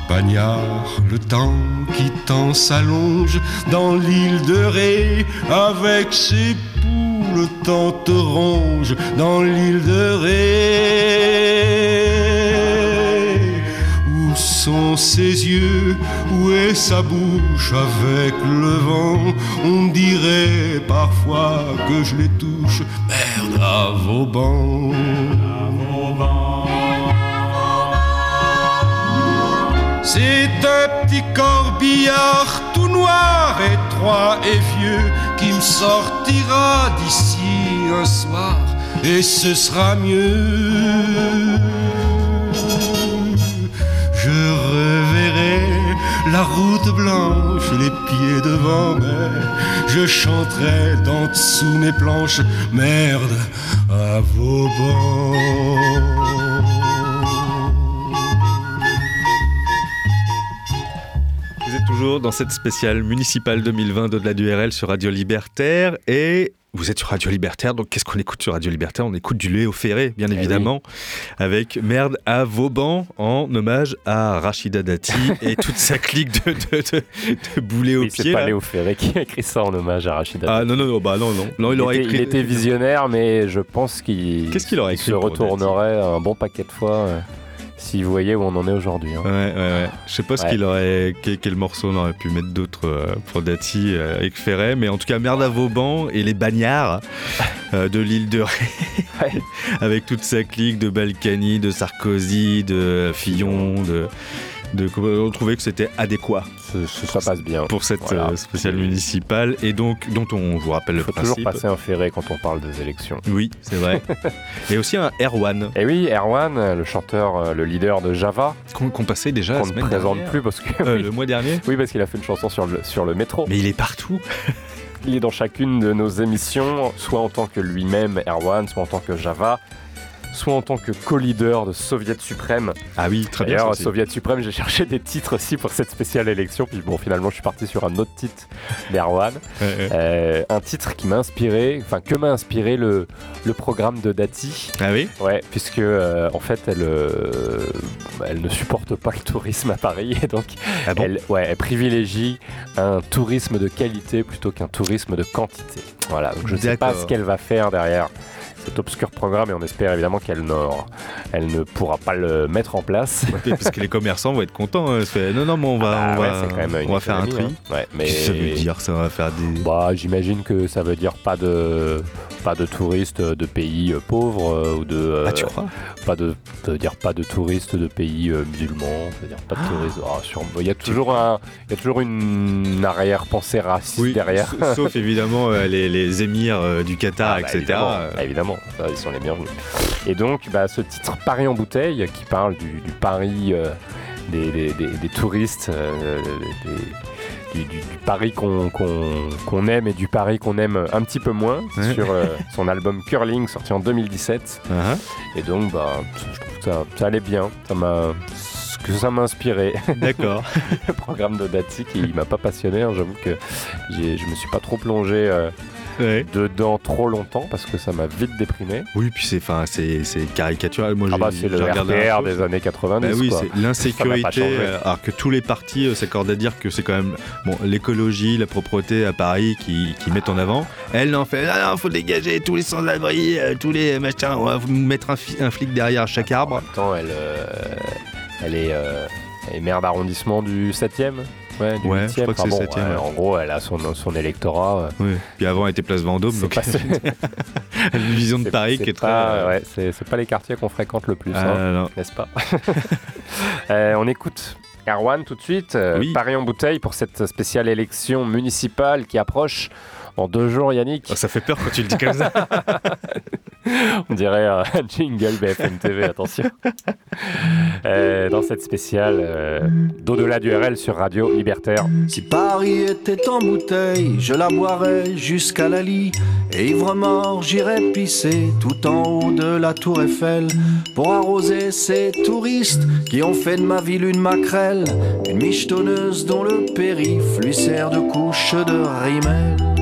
Bagnard, le temps qui t'en s'allonge dans l'île de Ré avec ses poules, le temps te ronge dans l'île de Ré. Où sont ses yeux, où est sa bouche avec le vent? On dirait parfois que je les touche, merde à Vauban. C'est un petit corbillard tout noir, étroit et vieux qui me sortira d'ici un soir et ce sera mieux. Je reverrai la route blanche, les pieds devant, mais je chanterai d'en dessous mes planches, merde à Vauban. Vous toujours dans cette spéciale municipale 2020 d'au-delà du RL sur Radio Libertaire et vous êtes sur Radio Libertaire, donc qu'est-ce qu'on écoute sur Radio Libertaire? On écoute du Léo Ferré, bien Eh évidemment, avec Merde à Vauban, en hommage à Rachida Dati et toute sa clique de, de, de, de boulets au c'est pas là. Léo Ferré qui a écrit ça en hommage à Rachida. Ah non, non, non, bah non, non. non il, aurait était, écrit. il était visionnaire, mais je pense qu'il se retournerait un bon paquet de fois euh, s'il voyait où on en est aujourd'hui. hein. Ouais, ouais, ouais. Je sais pas ce qu'il aurait, quel, quel morceau on aurait pu mettre d'autres euh, pour Dati euh, avec Ferret, mais en tout cas Merde à Vauban et les bagnards euh, de l'île de Ré, avec toute sa clique de Balkany, de Sarkozy, de Fillon, de, de on trouvait que c'était adéquat. Ça passe bien. pour cette Voilà. euh, spéciale municipale et donc dont on vous rappelle le principe. toujours passer un ferré quand on parle des élections. Oui, c'est vrai. et aussi un Erwan. Et oui, Erwan, le chanteur, euh, le leader de Java. Qu'on passait déjà Qu'on ne présente dernière. plus parce que. Euh, oui. le mois dernier Oui, parce qu'il a fait une chanson sur le, sur le métro. Mais il est partout. Il est dans chacune de nos émissions, soit en tant que lui-même Erwan, soit en tant que Java. Soit en tant que co-leader de Soviet Suprême. Ah oui, très bien. D'ailleurs, Soviet Suprême, j'ai cherché des titres aussi pour cette spéciale élection, puis bon, finalement, je suis parti sur un autre titre d'Erwan. Ouais, ouais. Euh, un titre qui m'a inspiré, enfin, que m'a inspiré le, le programme de Dati. Ah oui Ouais, puisque euh, en fait, elle, euh, elle ne supporte pas le tourisme à Paris, et donc Ah bon elle, ouais, elle privilégie un tourisme de qualité plutôt qu'un tourisme de quantité. Voilà, donc je ne sais pas ce qu'elle va faire derrière cet obscur programme et on espère évidemment qu'elle ne, elle ne pourra pas le mettre en place. Parce que les commerçants vont être contents. hein, non, non, mais on va, Ah on va, quand même on va faire un tri. hein. Ouais, mais ça veut dire Ça va faire des. Bah, j'imagine que ça veut dire pas de pas de touristes de pays euh, pauvres euh, ou de euh, Ah, tu crois? pas de ça veut dire pas de touristes de pays musulmans, ça veut dire pas de touristes. Ah, il y a toujours un il y a toujours une arrière-pensée raciste Oui, derrière. sa- sauf évidemment euh, les, les émirs euh, du Qatar, Ah, bah, etc. Évidemment, euh, Ah, évidemment, ça, ils sont les bienvenus. Et donc, bah, ce titre Paris en bouteille, qui parle du, du Paris euh, des, des- des- des touristes, euh, du, du- du Paris qu'on aime et du Paris qu'on aime un petit peu moins, Ouais. sur euh, son album Curling, sorti en 2017. uh-huh. Et donc, bah, je trouve que ça, ça allait bien. Ça m'a que ça m'a inspiré. D'accord. le programme de Dati qui m'a pas passionné. hein. J'avoue que je me suis pas trop plongé euh, Ouais. dedans trop longtemps parce que ça m'a vite déprimé. Oui, puis c'est, enfin, c'est, c'est caricatural. Moi, Ah bah c'est le RPR des années 90. Bah oui, c'est l'insécurité. euh, alors que tous les partis euh, s'accordent à dire que c'est quand même bon, l'écologie, la propreté à Paris qui, qui mettent en avant. Elle, non, fait ah non, faut dégager tous les sans-abri, euh, tous les machins, on va vous mettre un, flic derrière chaque arbre. Attends, elle, euh, elle est, elle est maire d'arrondissement du 7e Ouais, du Ouais, 8e. je crois que c'est bon, 7e, ouais, ouais. En gros, elle a son, son électorat. euh. Puis avant, elle était place Vendôme, donc une vision de Paris qui est très. pas- euh, ouais, c'est pas les quartiers qu'on fréquente le plus, Ah, hein, n'est-ce pas? Euh, On écoute Erwan tout de suite. Oui. Paris en bouteille pour cette spéciale élection municipale qui approche en deux jours, Yannick. Oh, ça fait peur quand tu le dis comme ça. On dirait un jingle BFM TV, attention. Euh, dans cette spéciale euh, d'au-delà du RL sur Radio Libertaire. Si Paris était en bouteille, je la boirais jusqu'à la lie. Et ivre mort, j'irais pisser tout en haut de la tour Eiffel pour arroser ces touristes qui ont fait de ma ville une maquerelle, une michetonneuse dont le périph' lui sert de couche de rimel.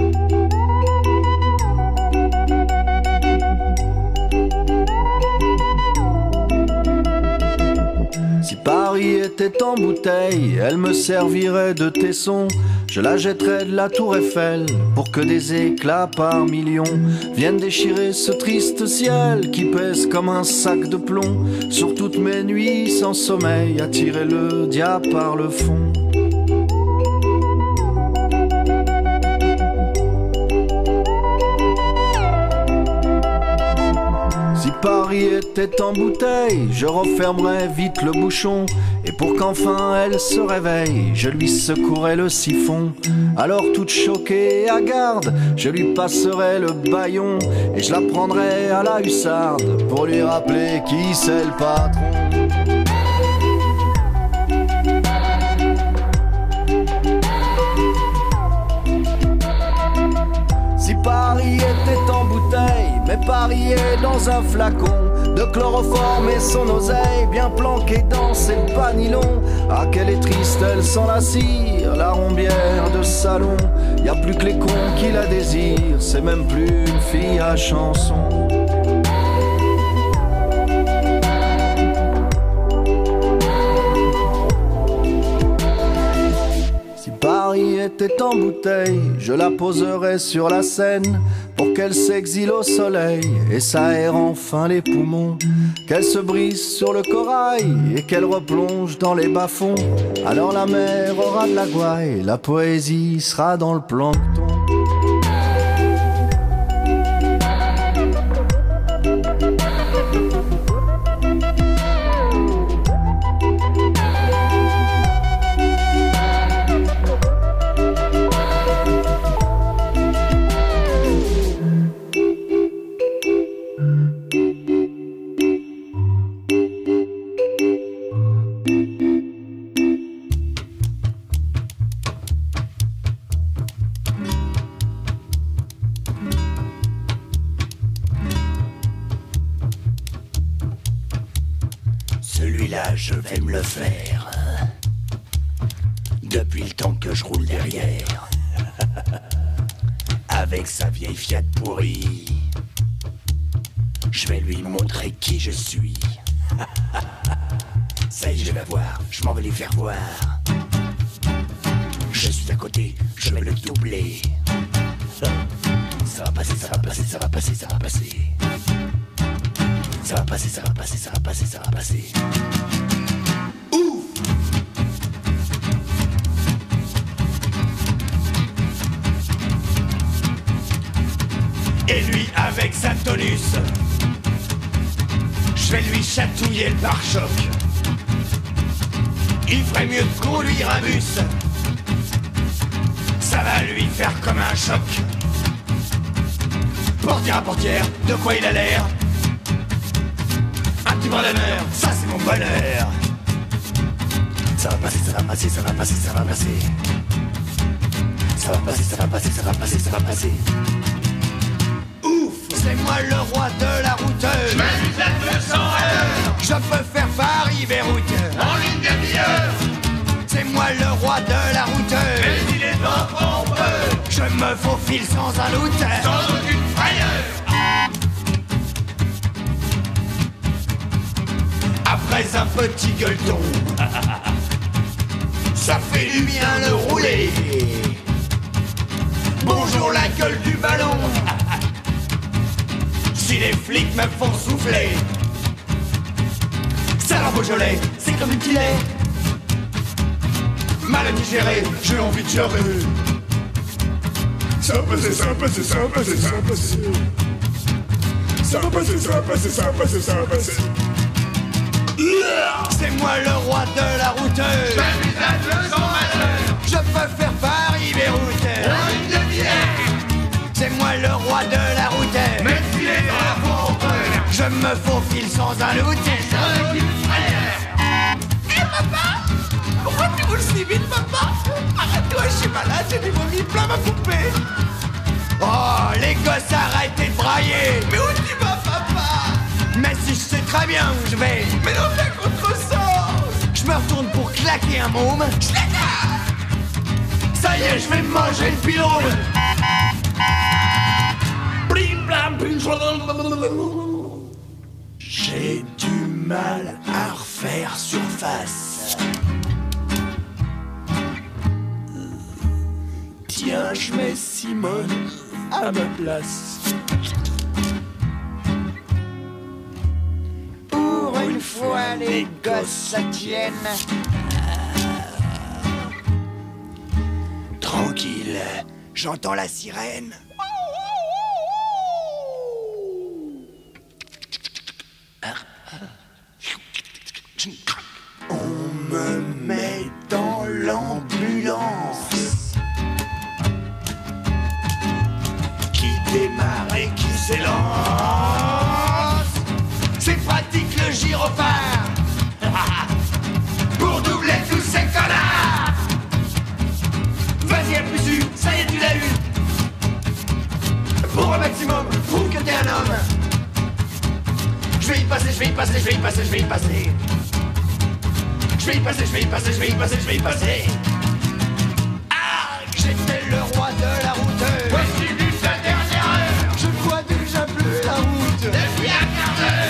Paris était en bouteille, elle me servirait de tesson. Je la jetterais de la tour Eiffel pour que des éclats par millions viennent déchirer ce triste ciel qui pèse comme un sac de plomb sur toutes mes nuits sans sommeil, attirer le diable par le fond. Paris était en bouteille, je refermerais vite le bouchon. Et pour qu'enfin elle se réveille, je lui secouerais le siphon. Alors toute choquée et hagarde, je lui passerais le baillon. Et je la prendrais à la hussarde pour lui rappeler qui c'est le patron. Si Paris était en bouteille, est dans un flacon de chloroforme et son oseille bien planqué dans ses panilons. Ah, qu'elle est triste, elle sent la cire, la rombière de salon. Y a plus que les cons qui la désirent, c'est même plus une fille à chanson. Était en bouteille, je la poserais sur la Seine pour qu'elle s'exile au soleil et s'aère enfin les poumons. Qu'elle se brise sur le corail et qu'elle replonge dans les bas-fonds. Alors la mer aura de la gouaille, la poésie sera dans le plancton. On me met dans l'ambulance qui démarre et qui s'élance. C'est pratique le gyrophare. Pour un maximum, prouve que t'es un homme. Je vais y passer, je vais y passer, je vais y passer, je vais y passer. Je vais y passer, je vais y passer, je vais y passer, je vais y passer. Ah, j'étais le roi de la route. Voici la dernière heure. Je vois déjà plus la route. Depuis un quart d'heure.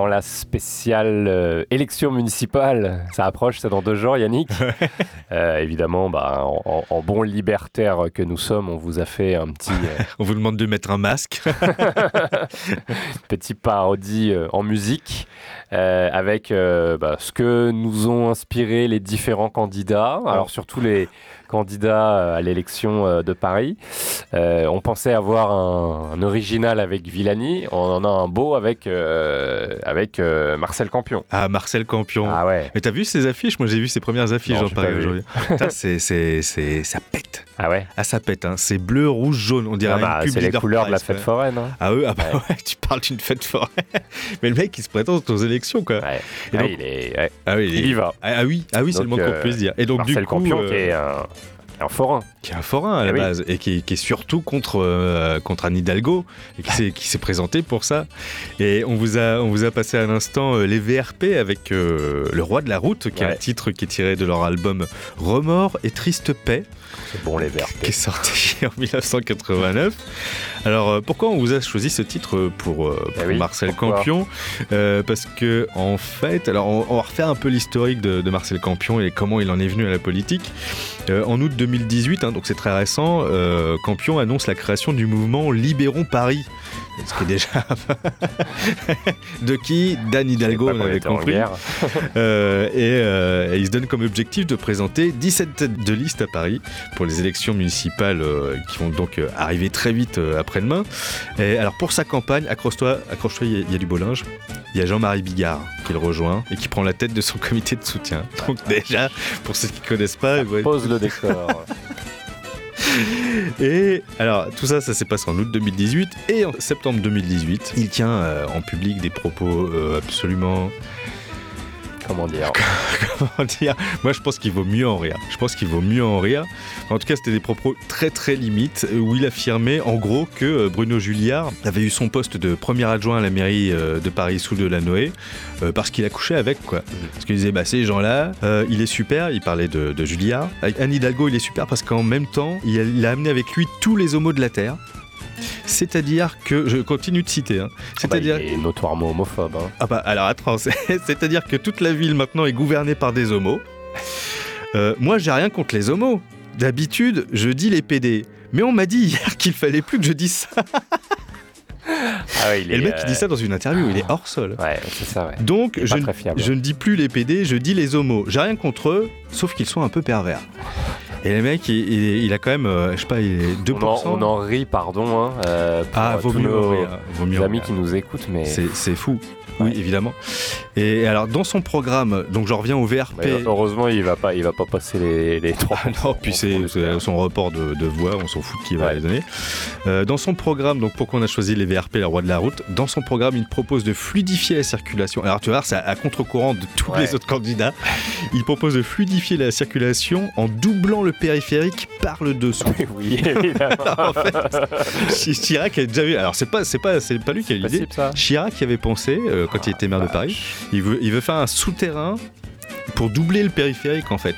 dans la spéciale euh, élection municipale. Ça approche, c'est dans deux jours, Yannick. Euh, évidemment, bah, en, en, bon libertaire que nous sommes, on vous a fait un petit. Euh, on vous demande de mettre un masque. petit parodie en musique avec bah, ce que nous ont inspiré les différents candidats. Alors, surtout les candidat euh, à l'élection euh, de Paris. Euh, on pensait avoir un, un original avec Villani, on en a un beau avec, euh, avec euh, Marcel Campion. Ah, Marcel Campion. Ah ouais. Mais t'as vu ces affiches? Moi, j'ai vu ses premières affiches Non, j'ai Paris aujourd'hui. Ça pète. Ah ouais Ah, ça pète, hein. C'est bleu, rouge, jaune. On dirait Ah bah, c'est les couleurs de la fête foraine. hein. Ah, eux, ah bah ouais. tu parles d'une fête foraine. Mais le mec, il se présente aux élections, quoi. Et Ah, donc- il, est. Ah oui, il y va. Ah, ah oui, ah oui, c'est le moins qu'on euh, puisse dire. Et donc, Marcel du coup, Campion, euh, qui est un, qui est un forain. qui est un forain à la Eh oui. base et qui, qui est surtout contre, euh, contre Anne Hidalgo et qui s'est, présenté pour ça. Et on vous a, on vous a passé à l'instant euh, les VRP avec euh, Le Roi de la Route, qui est un titre qui est tiré de leur album Remords et Triste Paix. C'est bon les VRP. Qui est sorti en 1989. Alors euh, pourquoi on vous a choisi ce titre euh, pour, euh, pour Eh oui, Marcel Campion? Euh, Parce que en fait, alors on, on va refaire un peu l'historique de, de Marcel Campion et comment il en est venu à la politique. Euh, en août 2018, hein, donc c'est très récent, euh, Campion annonce la création du mouvement Libérons Paris. Ce qui est déjà de qui Dan Hidalgo, on avait compris. Euh, et, euh, et il se donne comme objectif de présenter 17 têtes de liste à Paris pour les élections municipales euh, qui vont donc arriver très vite après-demain. Et alors pour sa campagne, accroche-toi, accroche-toi, il y a- il y, a du beau linge. Il y a Jean-Marie Bigard qui le rejoint et qui prend la tête de son comité de soutien. Donc déjà, pour ceux qui connaissent pas, voyez- Pose le décor. et alors, tout ça, ça s'est passé en août 2018. Et en septembre 2018, il tient euh, en public des propos euh, absolument. Comment dire Comment dire Moi, je pense qu'il vaut mieux en rire. Je pense qu'il vaut mieux en rire. En tout cas, c'était des propos très très limites où il affirmait en gros que euh, Bruno Julliard avait eu son poste de premier adjoint à la mairie euh, de Paris sous de la Noé euh, parce qu'il a couché avec quoi. Parce qu'il disait bah ces gens-là, euh, il est super. Il parlait de, de Julliard. Avec Anne Hidalgo, il est super parce qu'en même temps, il a, il a amené avec lui tous les homos de la terre. C'est-à-dire que, je continue de citer, hein. c'est-à-dire bah, il est notoirement homophobe. hein. ah bah alors attends, c'est- c'est-à-dire que toute la ville maintenant est gouvernée par des homos. Euh, moi j'ai rien contre les homos. D'habitude, je dis les PD. Mais on m'a dit hier qu'il fallait plus que je dise ça. Ah ouais, il Et le est, mec qui dit ça dans une interview, il est hors sol. Ouais, c'est ça, ouais. Donc est je, je ne dis plus les PD, je dis les homos. J'ai rien contre eux, sauf qu'ils sont un peu pervers. Et le mec, il, il- il a quand même, euh, je sais pas, il est 2%. On en, on en rit, pardon, hein, euh, pour Ah, euh, vaut tous mieux nos rire, vaut mieux en amis rire. qui nous écoutent, mais C'est fou. Oui, évidemment. Et alors, dans son programme, donc je reviens au VRP. mais heureusement, il va pas, il va pas passer les, les trois. Non, puis c'est son report de, de voix, on s'en fout de qui va les donner. Euh, dans son programme, donc pourquoi on a choisi les VRP, les rois de la route, dans son programme, il propose de fluidifier la circulation. Alors tu vas voir, c'est à, à contre-courant de tous Ouais. les autres candidats. Il propose de fluidifier la circulation en doublant le périphérique par le dessous. oui, évidemment. en fait, Chi- Chirac a déjà vu. Alors c'est pas, c'est pas, c'est pas lui qui a eu l'idée. Chirac y avait pensé euh, quand il était maire de Paris. Il veut, il veut faire un souterrain pour doubler le périphérique en fait.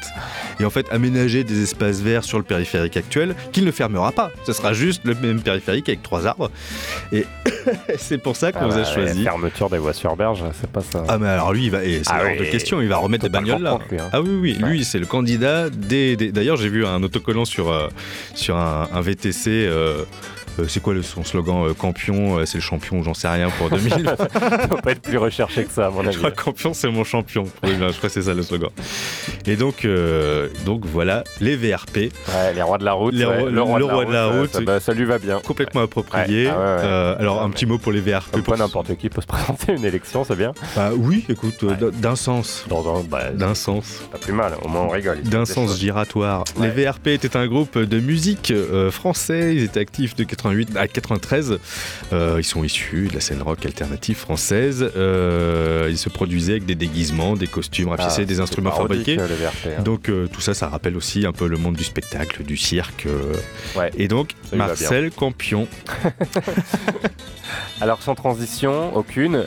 Et en fait aménager des espaces verts sur le périphérique actuel qu'il ne fermera pas. Ce sera juste le même périphérique avec trois arbres. Et c'est pour ça qu'on Ah vous a bah, choisi. la Fermeture des voies sur berge, c'est pas ça. Ah mais alors lui il va et c'est Ah hors oui, de question, il va remettre des bagnoles là. lui, hein. Ah oui oui, lui c'est le candidat des, des- d'ailleurs j'ai vu un autocollant sur euh, sur un, un VTC euh, c'est quoi le, son slogan euh, Campion, euh, c'est le champion, j'en sais rien pour 2000. Ça doit pas être plus recherché que ça, à mon Je avis. crois que Campion, c'est mon champion. Oui, ben, je crois que c'est ça le slogan. Et donc, euh, donc voilà, les VRP. Ouais, les rois de la route. Les ouais, rois- le roi, le de, la roi de la route, route. Ça, bah, ça lui va bien. Complètement approprié. Ouais, ah. Euh, alors, un petit mot pour les VRP. Pour- quoi, n'importe qui peut se présenter à une élection, c'est bien. Bah oui, écoute, euh, d'un sens. Dans un, bah, D'un sens. pas plus mal, au moins on rigole. D'un sens giratoire. Les VRP étaient un groupe de musique euh, français. Ils étaient actifs de 88 à 93. Euh, ils sont issus de la scène rock alternative française. Euh, ils se produisaient avec des déguisements, des costumes rapiécés, Ah, des c'est instruments fabriqués. hein. Donc euh, tout ça, ça rappelle aussi un peu le monde du spectacle, du cirque. Ouais, Et donc Marcel Campion. Alors sans transition, aucune.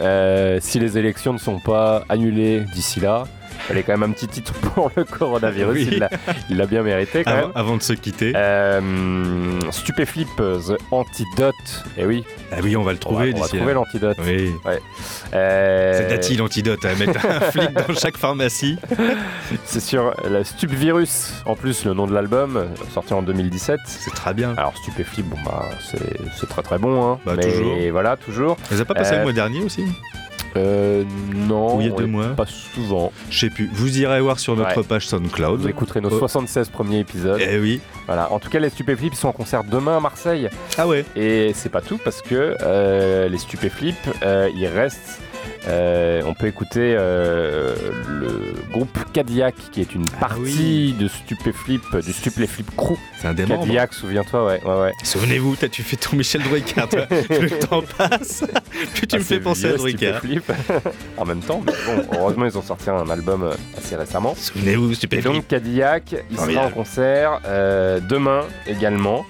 si les élections ne sont pas annulées d'ici là, fallait quand même un petit titre pour le coronavirus. Oui. Il l'a- bien mérité quand Avant, même. avant de se quitter. Euh, Stupéflip, The Antidote. Et oui. Ah oui, on va le On va, trouver on va trouver l'antidote. Oui. Ouais. Euh, C'est Dati l'antidote à mettre un flic dans chaque pharmacie. C'est sur la Stupvirus, en plus le nom de l'album, euh, sorti en 2017. C'est très bien. Alors Stupéflip, bon bah c'est c'est très très bon, hein. Bah, mais toujours. voilà, toujours. Vous avez pas passé Euh, le mois dernier aussi? Euh, non, Ou il y a on deux les- mois Pas souvent. Je sais plus. Vous irez voir sur notre Ouais. page SoundCloud. Vous écouterez nos Oh. 76 premiers épisodes. Eh oui. Voilà. En tout cas, les Stupéflips sont en concert demain à Marseille. Ah ouais. Et c'est pas tout parce que euh, les Stupéflips, euh, ils restent. Euh, on peut écouter euh, le groupe Cadillac qui est une partie de Stupéflip, du Stupéflip Crew. C'est un membres. Cadillac, souviens-toi, ouais, ouais, ouais. Souvenez-vous, t'as- tu fais ton Michel Drucker, toi. Plus le temps passe, plus tu Ah, me fais penser à Drucker. Stupéflip. en même temps, mais bon, heureusement, ils ont sorti un album euh, assez récemment. Souvenez-vous, Et Stupéflip. donc Cadillac, il sera en concert euh, demain également.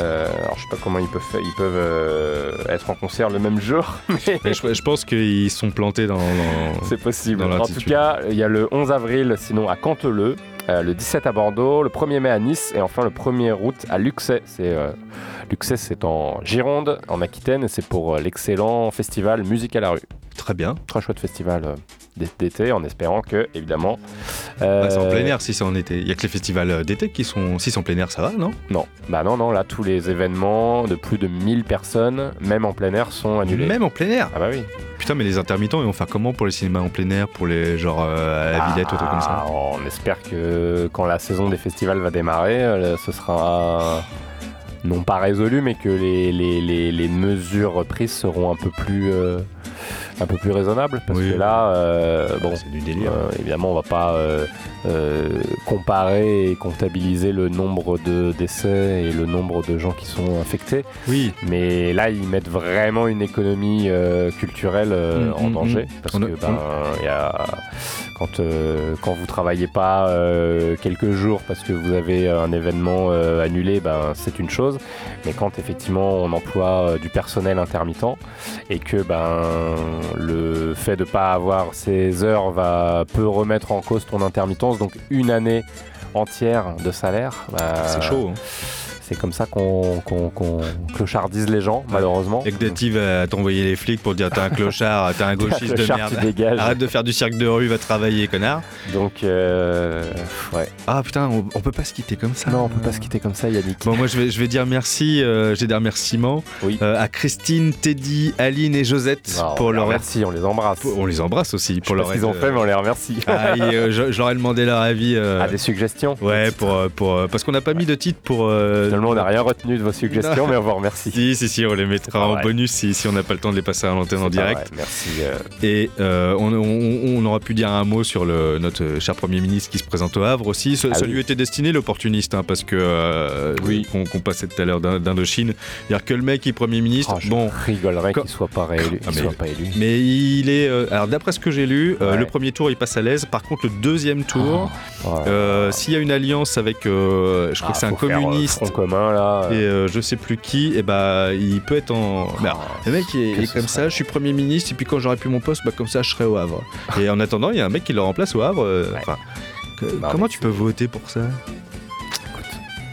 Euh, alors je sais pas comment ils peuvent, ils peuvent euh, être en concert le même jour, mais Mais je, je pense qu'ils sont plantés dans. dans- c'est possible. dans En tout cas, il y a le 11 avril, sinon à Canteleu, euh, le 17 à Bordeaux, le 1er mai à Nice et enfin le 1er août à Luxay. C'est Luxay, c'est en Gironde, en Aquitaine, et c'est pour l'excellent festival Musique à la rue. Très bien. Très chouette festival d'é- d'été, en espérant que, évidemment. Bah, c'est en plein air si c'est en été. Il y a que les festivals euh, d'été qui sont. Si c'est en plein air, ça va, non? Non, bah non, non, là tous les événements de plus de 1000 personnes, même en plein air, sont annulés. Même en plein air? Ah bah oui. Putain, mais les intermittents, ils vont faire comment pour les cinémas en plein air Pour les genre euh, à la Villette ou truc comme ça? Ah, On espère que quand la saison des festivals va démarrer, euh, ce sera non pas résolu, mais que les, les, les, les mesures prises seront un peu plus, euh, un peu plus raisonnables. Parce Oui. que là, euh, bon, C'est du délire. euh, évidemment, on va pas euh, comparer et comptabiliser le nombre de décès et le nombre de gens qui sont infectés. Oui. Mais là, ils mettent vraiment une économie culturelle Mm, en mm, danger. mm. Parce que ben, il y a, quand, quand vous travaillez pas quelques jours parce que vous avez un événement annulé, ben, c'est une chose. Mais quand effectivement on emploie du personnel intermittent et que ben, le fait de pas avoir ces heures va, peut remettre en cause ton intermittence, donc une année entière de salaire. bah, C'est chaud. Hein. C'est comme ça qu'on clochardise les gens, malheureusement. Et que Dati va t'envoyer les flics pour dire t'es un clochard, t'es un gauchiste de merde. Arrête de faire du cirque de rue, va travailler, connard. Donc, euh, ouais. Ah putain, on, on peut pas se quitter comme ça. Non, on peut pas se quitter comme ça, Yannick. Bon, moi je vais, je vais dire merci, euh, j'ai des remerciements Oui. euh, à Christine, Teddy, Aline et Josette Non, pour on les leur. remercie, on les embrasse. pour- on les embrasse aussi pour Je leur. ce qu'ils ont fait, mais on les remercie. ah, et, je, je leur ai demandé leur avis. Ah, des suggestions Ouais, pour, pour, parce qu'on n'a pas mis de titre pour. Finalement, on n'a rien retenu de vos suggestions, mais on vous remercie. Si, si, si, on les mettra en vrai. bonus si, si on n'a pas le temps de les passer à l'antenne en direct. vrai, Merci. euh, Et euh, on, on- on aura pu dire un mot sur le, notre euh, cher Premier ministre qui se présente au Havre aussi. Ce- Ah ça oui. lui était destiné, l'opportuniste, hein, parce que euh, Oui. qu'on passait tout à l'heure d'In- d'Indochine. C'est-à-dire que le mec est Premier ministre, oh, je bon, rigolerais qu'il soit pas réélu. Ah, mais- soit pas élu. mais il est. alors d'après ce que j'ai lu, Ouais. le premier tour il passe à l'aise. Par contre, le deuxième tour, Oh, euh, s'il y a une alliance avec, je crois ah, que c'est un faire, communiste. Front commun, là. Et euh, euh, je sais plus qui, et bah il peut être en. Bah, le mec il est, comme ça, je suis Premier ministre, et puis quand j'aurai plus mon poste, bah comme ça je serai au Havre. et en attendant, il y a un mec qui le remplace au Havre. euh, Ouais. Non, comment tu peux voter pour ça?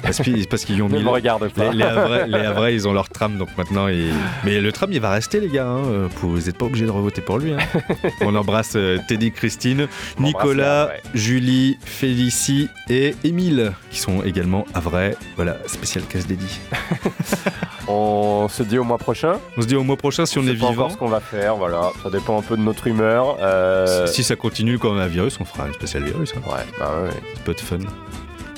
Parce qu'ils parce qu'ils y ont mis. le- regarde pas. Les, les, Havrais, les Havrais, ils ont leur tram, donc maintenant. ils- Mais le tram, il va rester, les gars. hein. Vous n'êtes pas obligés de revoter pour lui. hein. On embrasse euh, Teddy, Christine, On Nicolas. Julie, Félicie et Émile, qui sont également Havrais. Voilà, spécial casse dédié. On se dit au mois prochain. On se dit au mois prochain si on, sait est vivant. ce qu'on va faire, voilà. Ça dépend un peu de notre humeur. euh, Si ça continue comme un virus, on fera un spécial virus. hein. Ouais, bah ouais. Ça peut être fun.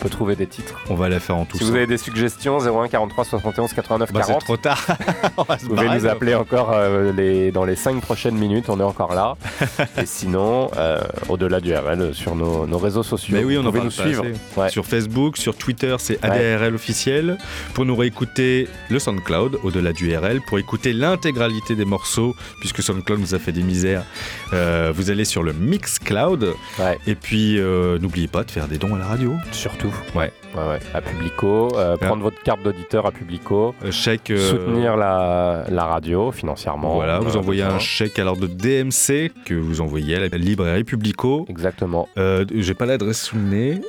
On peut trouver des titres. On va la faire en tout Si vous avez des suggestions, 01 43 71 89 Bah, c'est 40. trop tard. On va se Vous pouvez nous appeler encore euh, les, dans les 5 prochaines minutes, on est encore là. Et sinon, euh, au-delà du RL, sur nos, nos réseaux sociaux, Mais oui, on vous pouvez nous suivre. Ouais. Sur Facebook, sur Twitter, c'est ADRL officiel. Pour nous réécouter le SoundCloud, au-delà du RL, pour écouter l'intégralité des morceaux, puisque SoundCloud nous a fait des misères, euh, vous allez sur le Mixcloud. Ouais. Et puis, euh, n'oubliez pas de faire des dons à la radio. Surtout. Ouais. Ouais, ouais. À Publico, euh, prendre votre carte d'auditeur à Publico, Euh, chèque. euh, soutenir la, la radio financièrement. Voilà, vous envoyez un chèque alors de DMC que vous envoyez à la librairie Publico. Exactement. J'ai pas l'adresse sous le nez.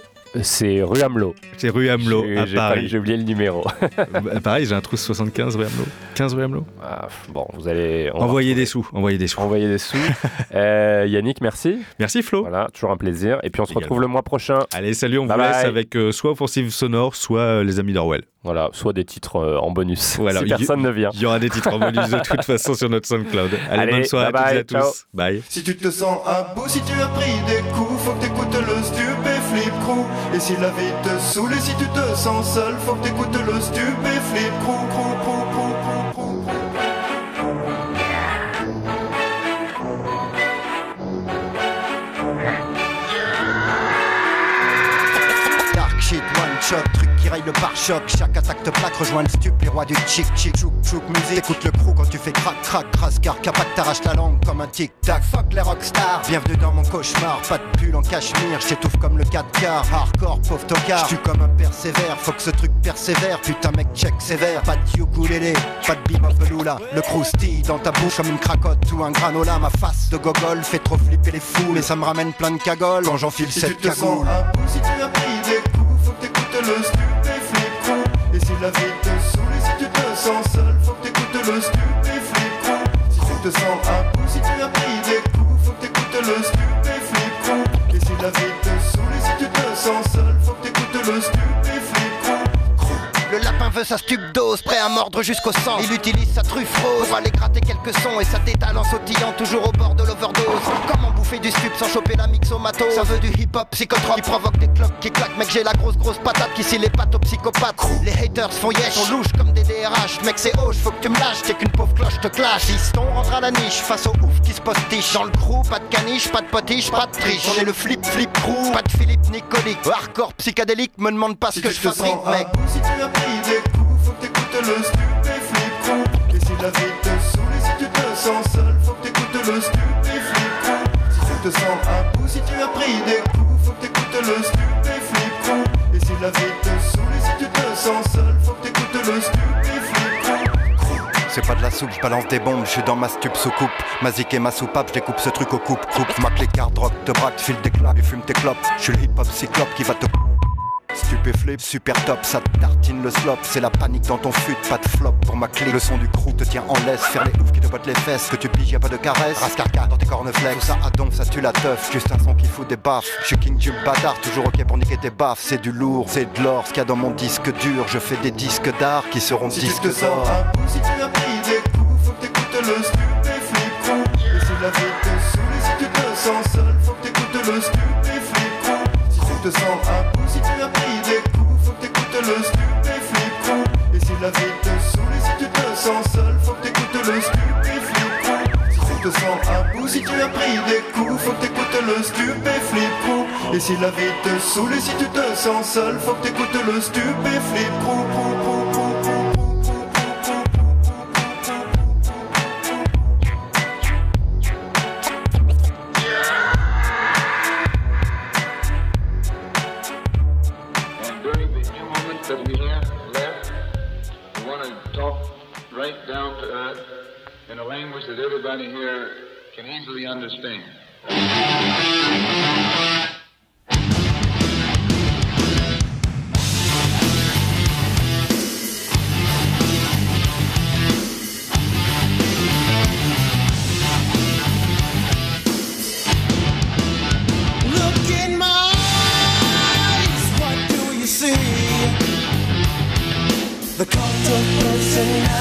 C'est rue Hamelot. C'est rue Hamelot à Paris. J'ai oublié le numéro. Bah, pareil, j'ai un trou 75 rue Hamelot. 15 rue Hamelot. Ah, bon, vous allez. retrouver. des sous, envoyez des sous. Envoyez des sous. Euh, Yannick, merci. Merci Flo. Voilà, toujours un plaisir. Et puis on se Également. retrouve le mois prochain. Allez, salut, on Bye vous laisse avec euh, soit Offensive Sonore, soit euh, Les Amis d'Orwell. Voilà, soit des titres euh, en bonus Voilà, si il- personne ne vient. Il y aura des titres en bonus de toute façon sur notre SoundCloud. Allez, bonne soirée bye à bye, toutes et à tous. Bye. Si tu te sens à bout, si tu as pris des coups, faut que t'écoutes le stupéflip crew. Et si la vie te saoule et si tu te sens seul, faut que t'écoutes le stupéflip crew, crew, crew, crew, crew, crew. Dark shit, one shot, le pare-choc. Chaque attaque te plaque, rejoins le stup, les rois du chic chic. Chouk chouk musique, écoute le crew quand tu fais crac crac crasse car capac t'arrache la langue comme un tic tac. Fuck les rockstars, bienvenue dans mon cauchemar. Pas de pull en cachemire, j'étouffe comme le 4 quarts. Hardcore, pauvre tocard, j'tue comme un persévère. Faut que ce truc persévère, putain mec check sévère. Pas de ukulélé, pas de veloula. Le croustille dans ta bouche comme une cracotte ou un granola. Ma face de gogol fait trop flipper les fous, mais ça me ramène plein de cagoles quand j'enfile cette sens cagoule. si tu as pris des coups, faut que t'écoutes le. Et si la vie te saoule si tu te sens seul, faut que t'écoutes le stupéflip. Si tu te sens à bout, si tu as pris des coups, faut que t'écoutes le stupéflip. Et si la vie te saoule si tu te sens seul, faut que t'écoutes le stupéflip. Le lapin veut sa dose, prêt à mordre jusqu'au sang. Il utilise sa truffe rose pour aller gratter quelques sons et sa détale en sautillant toujours au bord de l'overdose. Comment bouffer du stup sans choper la mixomato Ça veut du hip-hop psychotrope qui provoque des cloques qui claquent. Mec, j'ai la grosse grosse patate qui scie les pattes aux psychopathes. Les haters font yesh, sont louches comme des DRH. Mec, c'est hoche, faut que tu me lâches, t'es qu'une pauvre cloche te clash. Fiston rentre à la niche face au ouf qui se postiche. Dans le crew, pas de caniche, pas de potiche, pas de triche. On est le flip flip crew, pas de Philippe Nicolique. Hardcore psychédélique, me demande pas ce Si que je fabrique, mec. bout, si tu t'écoutes le. Et si la vie te saoule et si tu te sens seul, faut que t'écoutes le crew. Si tu te sens à bout, si tu as pris des coups, faut que t'écoutes le crew. Et si la vie te saoule et si tu te sens seul, faut que t'écoutes le crew. C'est pas de la soupe, je des bombes, je suis dans ma stup sous coupe. Ma zik et ma soupape, je découpe ce truc au coupe, coupe. Ma clé carte rock, te braque, file des claques, et fume tes clopes. Je suis le hip hop cyclope qui va te. Stupéflip, super top, ça te tartine le slop. C'est la panique dans ton fut, pas de flop pour ma clé. Le son du crew te tient en laisse, faire les oufs qui te bottent les fesses. Que tu piges, y a pas de caresse. Rascarca dans tes corneflex. Tout ça à donf, ça tue la teuf. Juste un son qui fout des baffes. Je suis king du bâtard, toujours ok pour niquer tes baffes. C'est du lourd, c'est de l'or. Ce qu'il y a dans mon disque dur, je fais des disques d'art qui seront Si disques d'or. si tu as pris des coups, faut que t'écoutes le stupéflip crew. Et si la vie te saoule et si tu te sens seul, faut que t'écoutes le stupéflip crew. Si tu te sens à la vie te saoule si tu te sens seul, faut que t'écoutes le stupéflip crew. Si tu te sens à bout, si tu as pris des coups, faut que t'écoutes le stupéflip crew. Et si la vie te saoule si tu te sens seul, faut que t'écoutes le stupéflip in a language that everybody here can easily understand. Look in my eyes, what do you see? The cult of personality.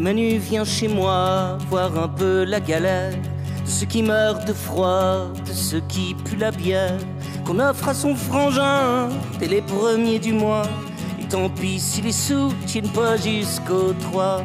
Is. Et Manu vient chez moi voir un peu la galère de ceux qui meurent de froid, de ceux qui puent la bière qu'on offre à son frangin dès les premiers du mois. Et tant pis si les sous tiennent pas jusqu'au 3.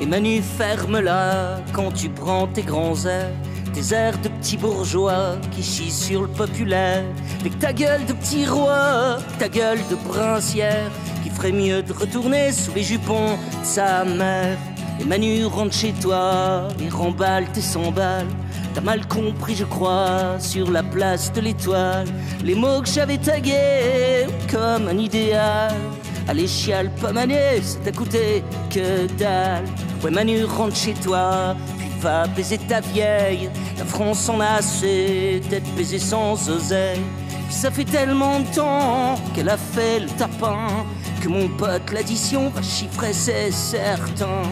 Et Manu ferme-la quand tu prends tes grands airs, tes airs de petits bourgeois qui chient sur le populaire. Avec ta gueule de petit roi, ta gueule de princière, qui ferait mieux de retourner sous les jupons de sa mère. Et Manu rentre chez toi et remballe tes 100 balles. T'as mal compris, je crois, sur la place de l'étoile. Les mots que j'avais tagués comme un idéal. Allez, chiale, pas mané, ça t'a coûté que dalle. Ouais, Manu rentre chez toi, puis va baiser ta vieille. La France en a assez d'être baisée sans oseille. Puis ça fait tellement de temps qu'elle a fait le tapin que mon pote l'addition va chiffrer, c'est certain.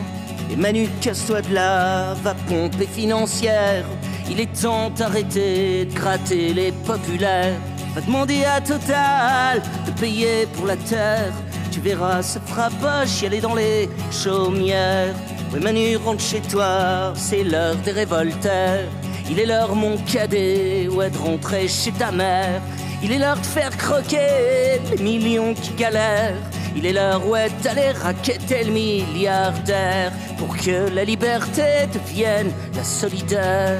Et Manu, casse-toi de là, va pomper financière. Il est temps d'arrêter de gratter les populaires. Va demander à Total de payer pour la terre. Tu verras, ça fera pas chialer dans les chaumières. Oui, Manu, rentre chez toi, c'est l'heure des révolteurs. Il est l'heure, mon cadet, ouais, de rentrer chez ta mère. Il est l'heure de faire croquer les millions qui galèrent. Il est l'heure, ouais, d'aller raqueter le milliardaire pour que la liberté devienne la solidaire.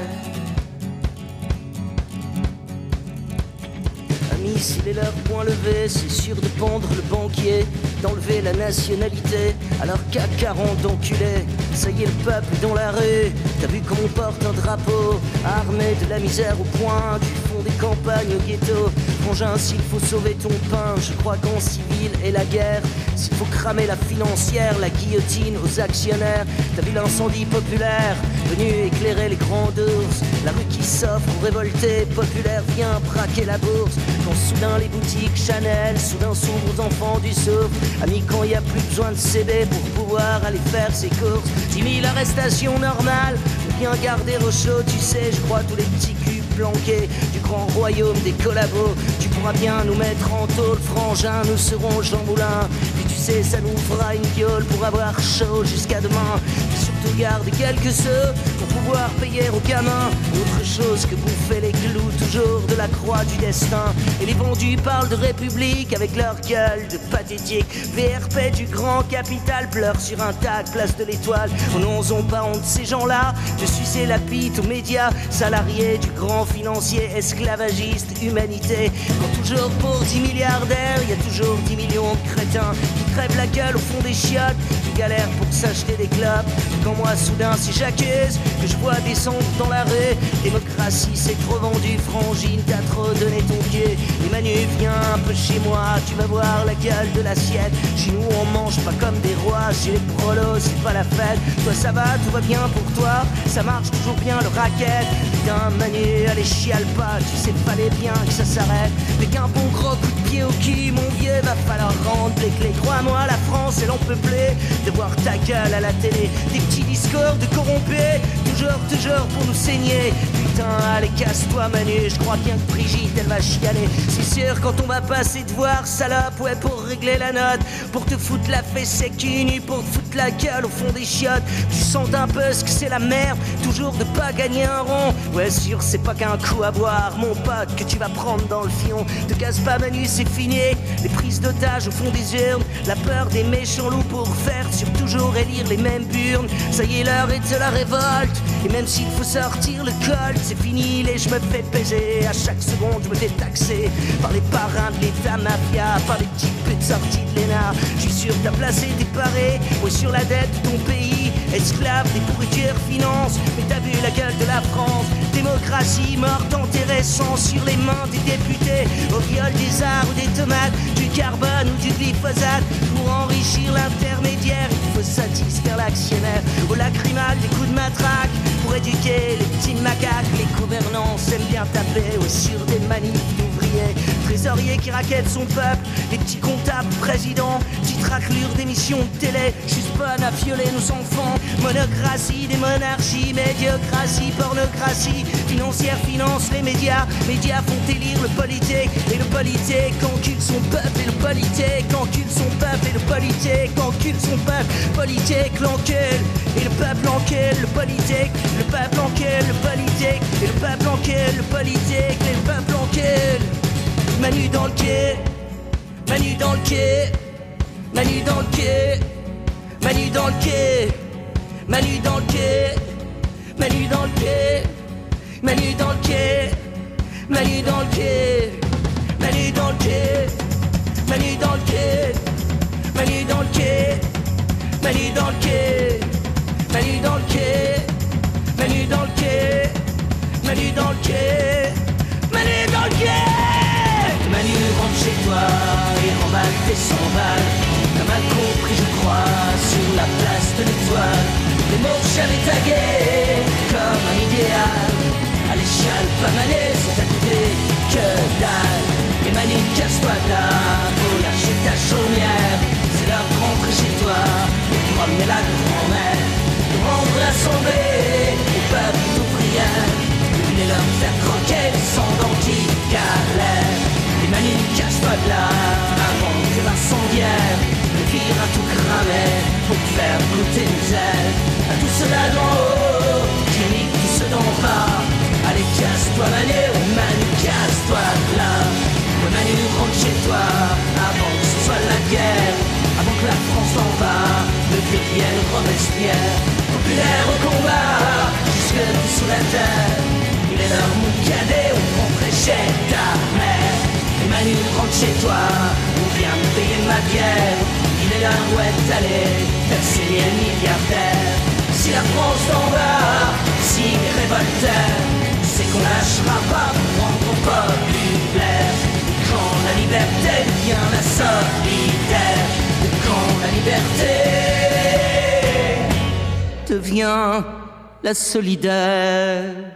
Amis, s'il est l'heure, point levé, c'est sûr de pendre le banquier, d'enlever la nationalité, alors qu'à 40 d'enculés, ça y est, le peuple dans la rue. T'as vu comment on porte un drapeau, armé de la misère au point du fond des campagnes au ghetto. S'il faut sauver ton pain, je crois qu'en civil et la guerre, s'il faut cramer la financière, la guillotine aux actionnaires, t'as vu l'incendie populaire, venu éclairer les grands ours, la rue qui s'offre aux révoltés populaires vient braquer la bourse, quand soudain les boutiques Chanel, soudain s'ouvrent aux enfants du souffle, amis quand y a plus besoin de CD pour pouvoir aller faire ses courses, 10 000 arrestations normales, pour bien garder au chaud, tu sais, je crois tous les petits culs planqués du grand royaume des collabos, tu pourras bien nous mettre en tôle, frangin, nous serons Jean Moulin, tu sais, ça nous fera une gueule pour avoir chaud jusqu'à demain. Et surtout garde quelques sous pour pouvoir payer aux gamins autre chose que bouffer les clous, toujours de la croix du destin. Et les vendus parlent de république avec leur gueule de pathétique. VRP du grand capital pleure sur un de place de l'étoile. Oh non, pas honte ces gens-là de sucer la bite aux médias, salariés du grand financier, esclavagiste, humanité. Quand toujours pour 10 milliardaires, il y a toujours 10 millions de crétins crèvent la gueule au fond des chiottes, qui galèrent pour s'acheter des clopes. Quand moi, soudain, si j'accuse que je vois descendre dans la rue, démocratie, c'est trop vendu, frangine, t'as trop donné ton pied. Et Manu, viens un peu chez moi, tu vas voir la gueule de l'assiette. Chez nous, on mange pas comme des rois, chez les prolos, c'est pas la fête. Toi, ça va, tout va bien pour toi, ça marche toujours bien le racket. Putain, Manu, allez, chiale pas, tu sais, fallait bien que ça s'arrête. Mais qu'un bon gros coup de pied au cul, mon vieux, va falloir rendre les clés. Crois-moi, la France est l'empeuplée de voir ta gueule à la télé. Des petits discours de corrompus, toujours, toujours pour nous saigner. Allez, casse-toi, Manu, je crois bien que Brigitte, elle va chialer. C'est sûr, quand on va passer te voir, salope, ouais, pour régler la note, pour te foutre la fesse sec nu, pour te foutre la gueule au fond des chiottes. Tu sens un peu ce que c'est la merde, toujours de pas gagner un rond. Ouais, sûr, c'est pas qu'un coup à boire, mon pote, que tu vas prendre dans le fion. Te casse pas, Manu, c'est fini. Les prises d'otages au fond des urnes, la peur des méchants loups pour faire sur toujours élire les mêmes burnes. Ça y est, l'heure est de la révolte. Et même s'il faut sortir le col, c'est fini, les je me fais baiser. À chaque seconde, je me fais taxer par les parrains de l'état mafia, par les petites putes sorties de l'ENA. Je suis sûr t'as placé des parés, ouais, sur la dette de ton pays. Esclave des pourritures finances, mais t'as vu la gueule de la France. Démocratie morte, enterrée sans sur les mains des députés. Au viol des arts ou des tomates, du carbone ou du glyphosate. Pour enrichir l'intermédiaire, il faut satisfaire l'actionnaire. Au lacrymal, des coups de matraque. Pour éduquer les petits macaques, les gouvernants aiment bien taper sur des manifs d'ouvriers. Trésorier qui raquette son peuple, les petits comptables présidents, petites raclures d'émissions de télé, juste bonne à violer nos enfants. Monocratie des monarchies, médiocratie, pornocratie, financière finance les médias, médias font élire le politique, et le politique encule son peuple, et le politique encule son peuple, et le politique encule son peuple, politique l'encule, et le peuple encule le politique, le peuple encule le politique, et le peuple encule le politique, et le peuple encule. Manu dans le quai, Manu dans le quai, Manu dans le quai, Manu dans le quai, Manu dans le quai, Manu dans le quai, Manu dans le quai, Manu dans le quai, Manu dans le quai, Manu dans le quai, Manu dans le quai, Manu dans le quai, Manu dans le quai, Manu dans le quai, Manu dans le quai, Manu dans le quai. Chez toi et remballe tes 100 balles. T'as mal compris je crois sur la place de l'étoile. Les mots j'avais tagués comme un idéal. À l'échelle pas mané c'est à côté que dalle. Et Manu casse-toi là Faut lâcher ta chaumière. C'est l'heure de rentrer chez toi Et de ramener la grand-mère. De rendre l'assemblée Au peuple prières Venez leur faire croquer sang dont ils galèrent et Manu, casse-toi de là avant que l'incendiaire ne vire à tout cramer pour faire goûter misère à tout cela d'en haut qui nique tout ce d'en bas. Allez, casse-toi Manu, Manu, casse-toi de là. Ouais, Manu, rentre chez toi avant que ce soit la guerre, avant que la France d'en bas ne devienne Robespierre. Populaire au combat, jusque sous la terre. Il est l'heure, mon cadet, on rentrait chez ta mère. Manu rentre chez toi, on vient me payer ma bière. Il est où est allé faire saigner le milliardaire. Si la France t'en va, si révoltaire, c'est qu'on lâchera pas pour rendre au populaire. Quand la liberté devient la solidaire, quand la liberté devient la solidaire.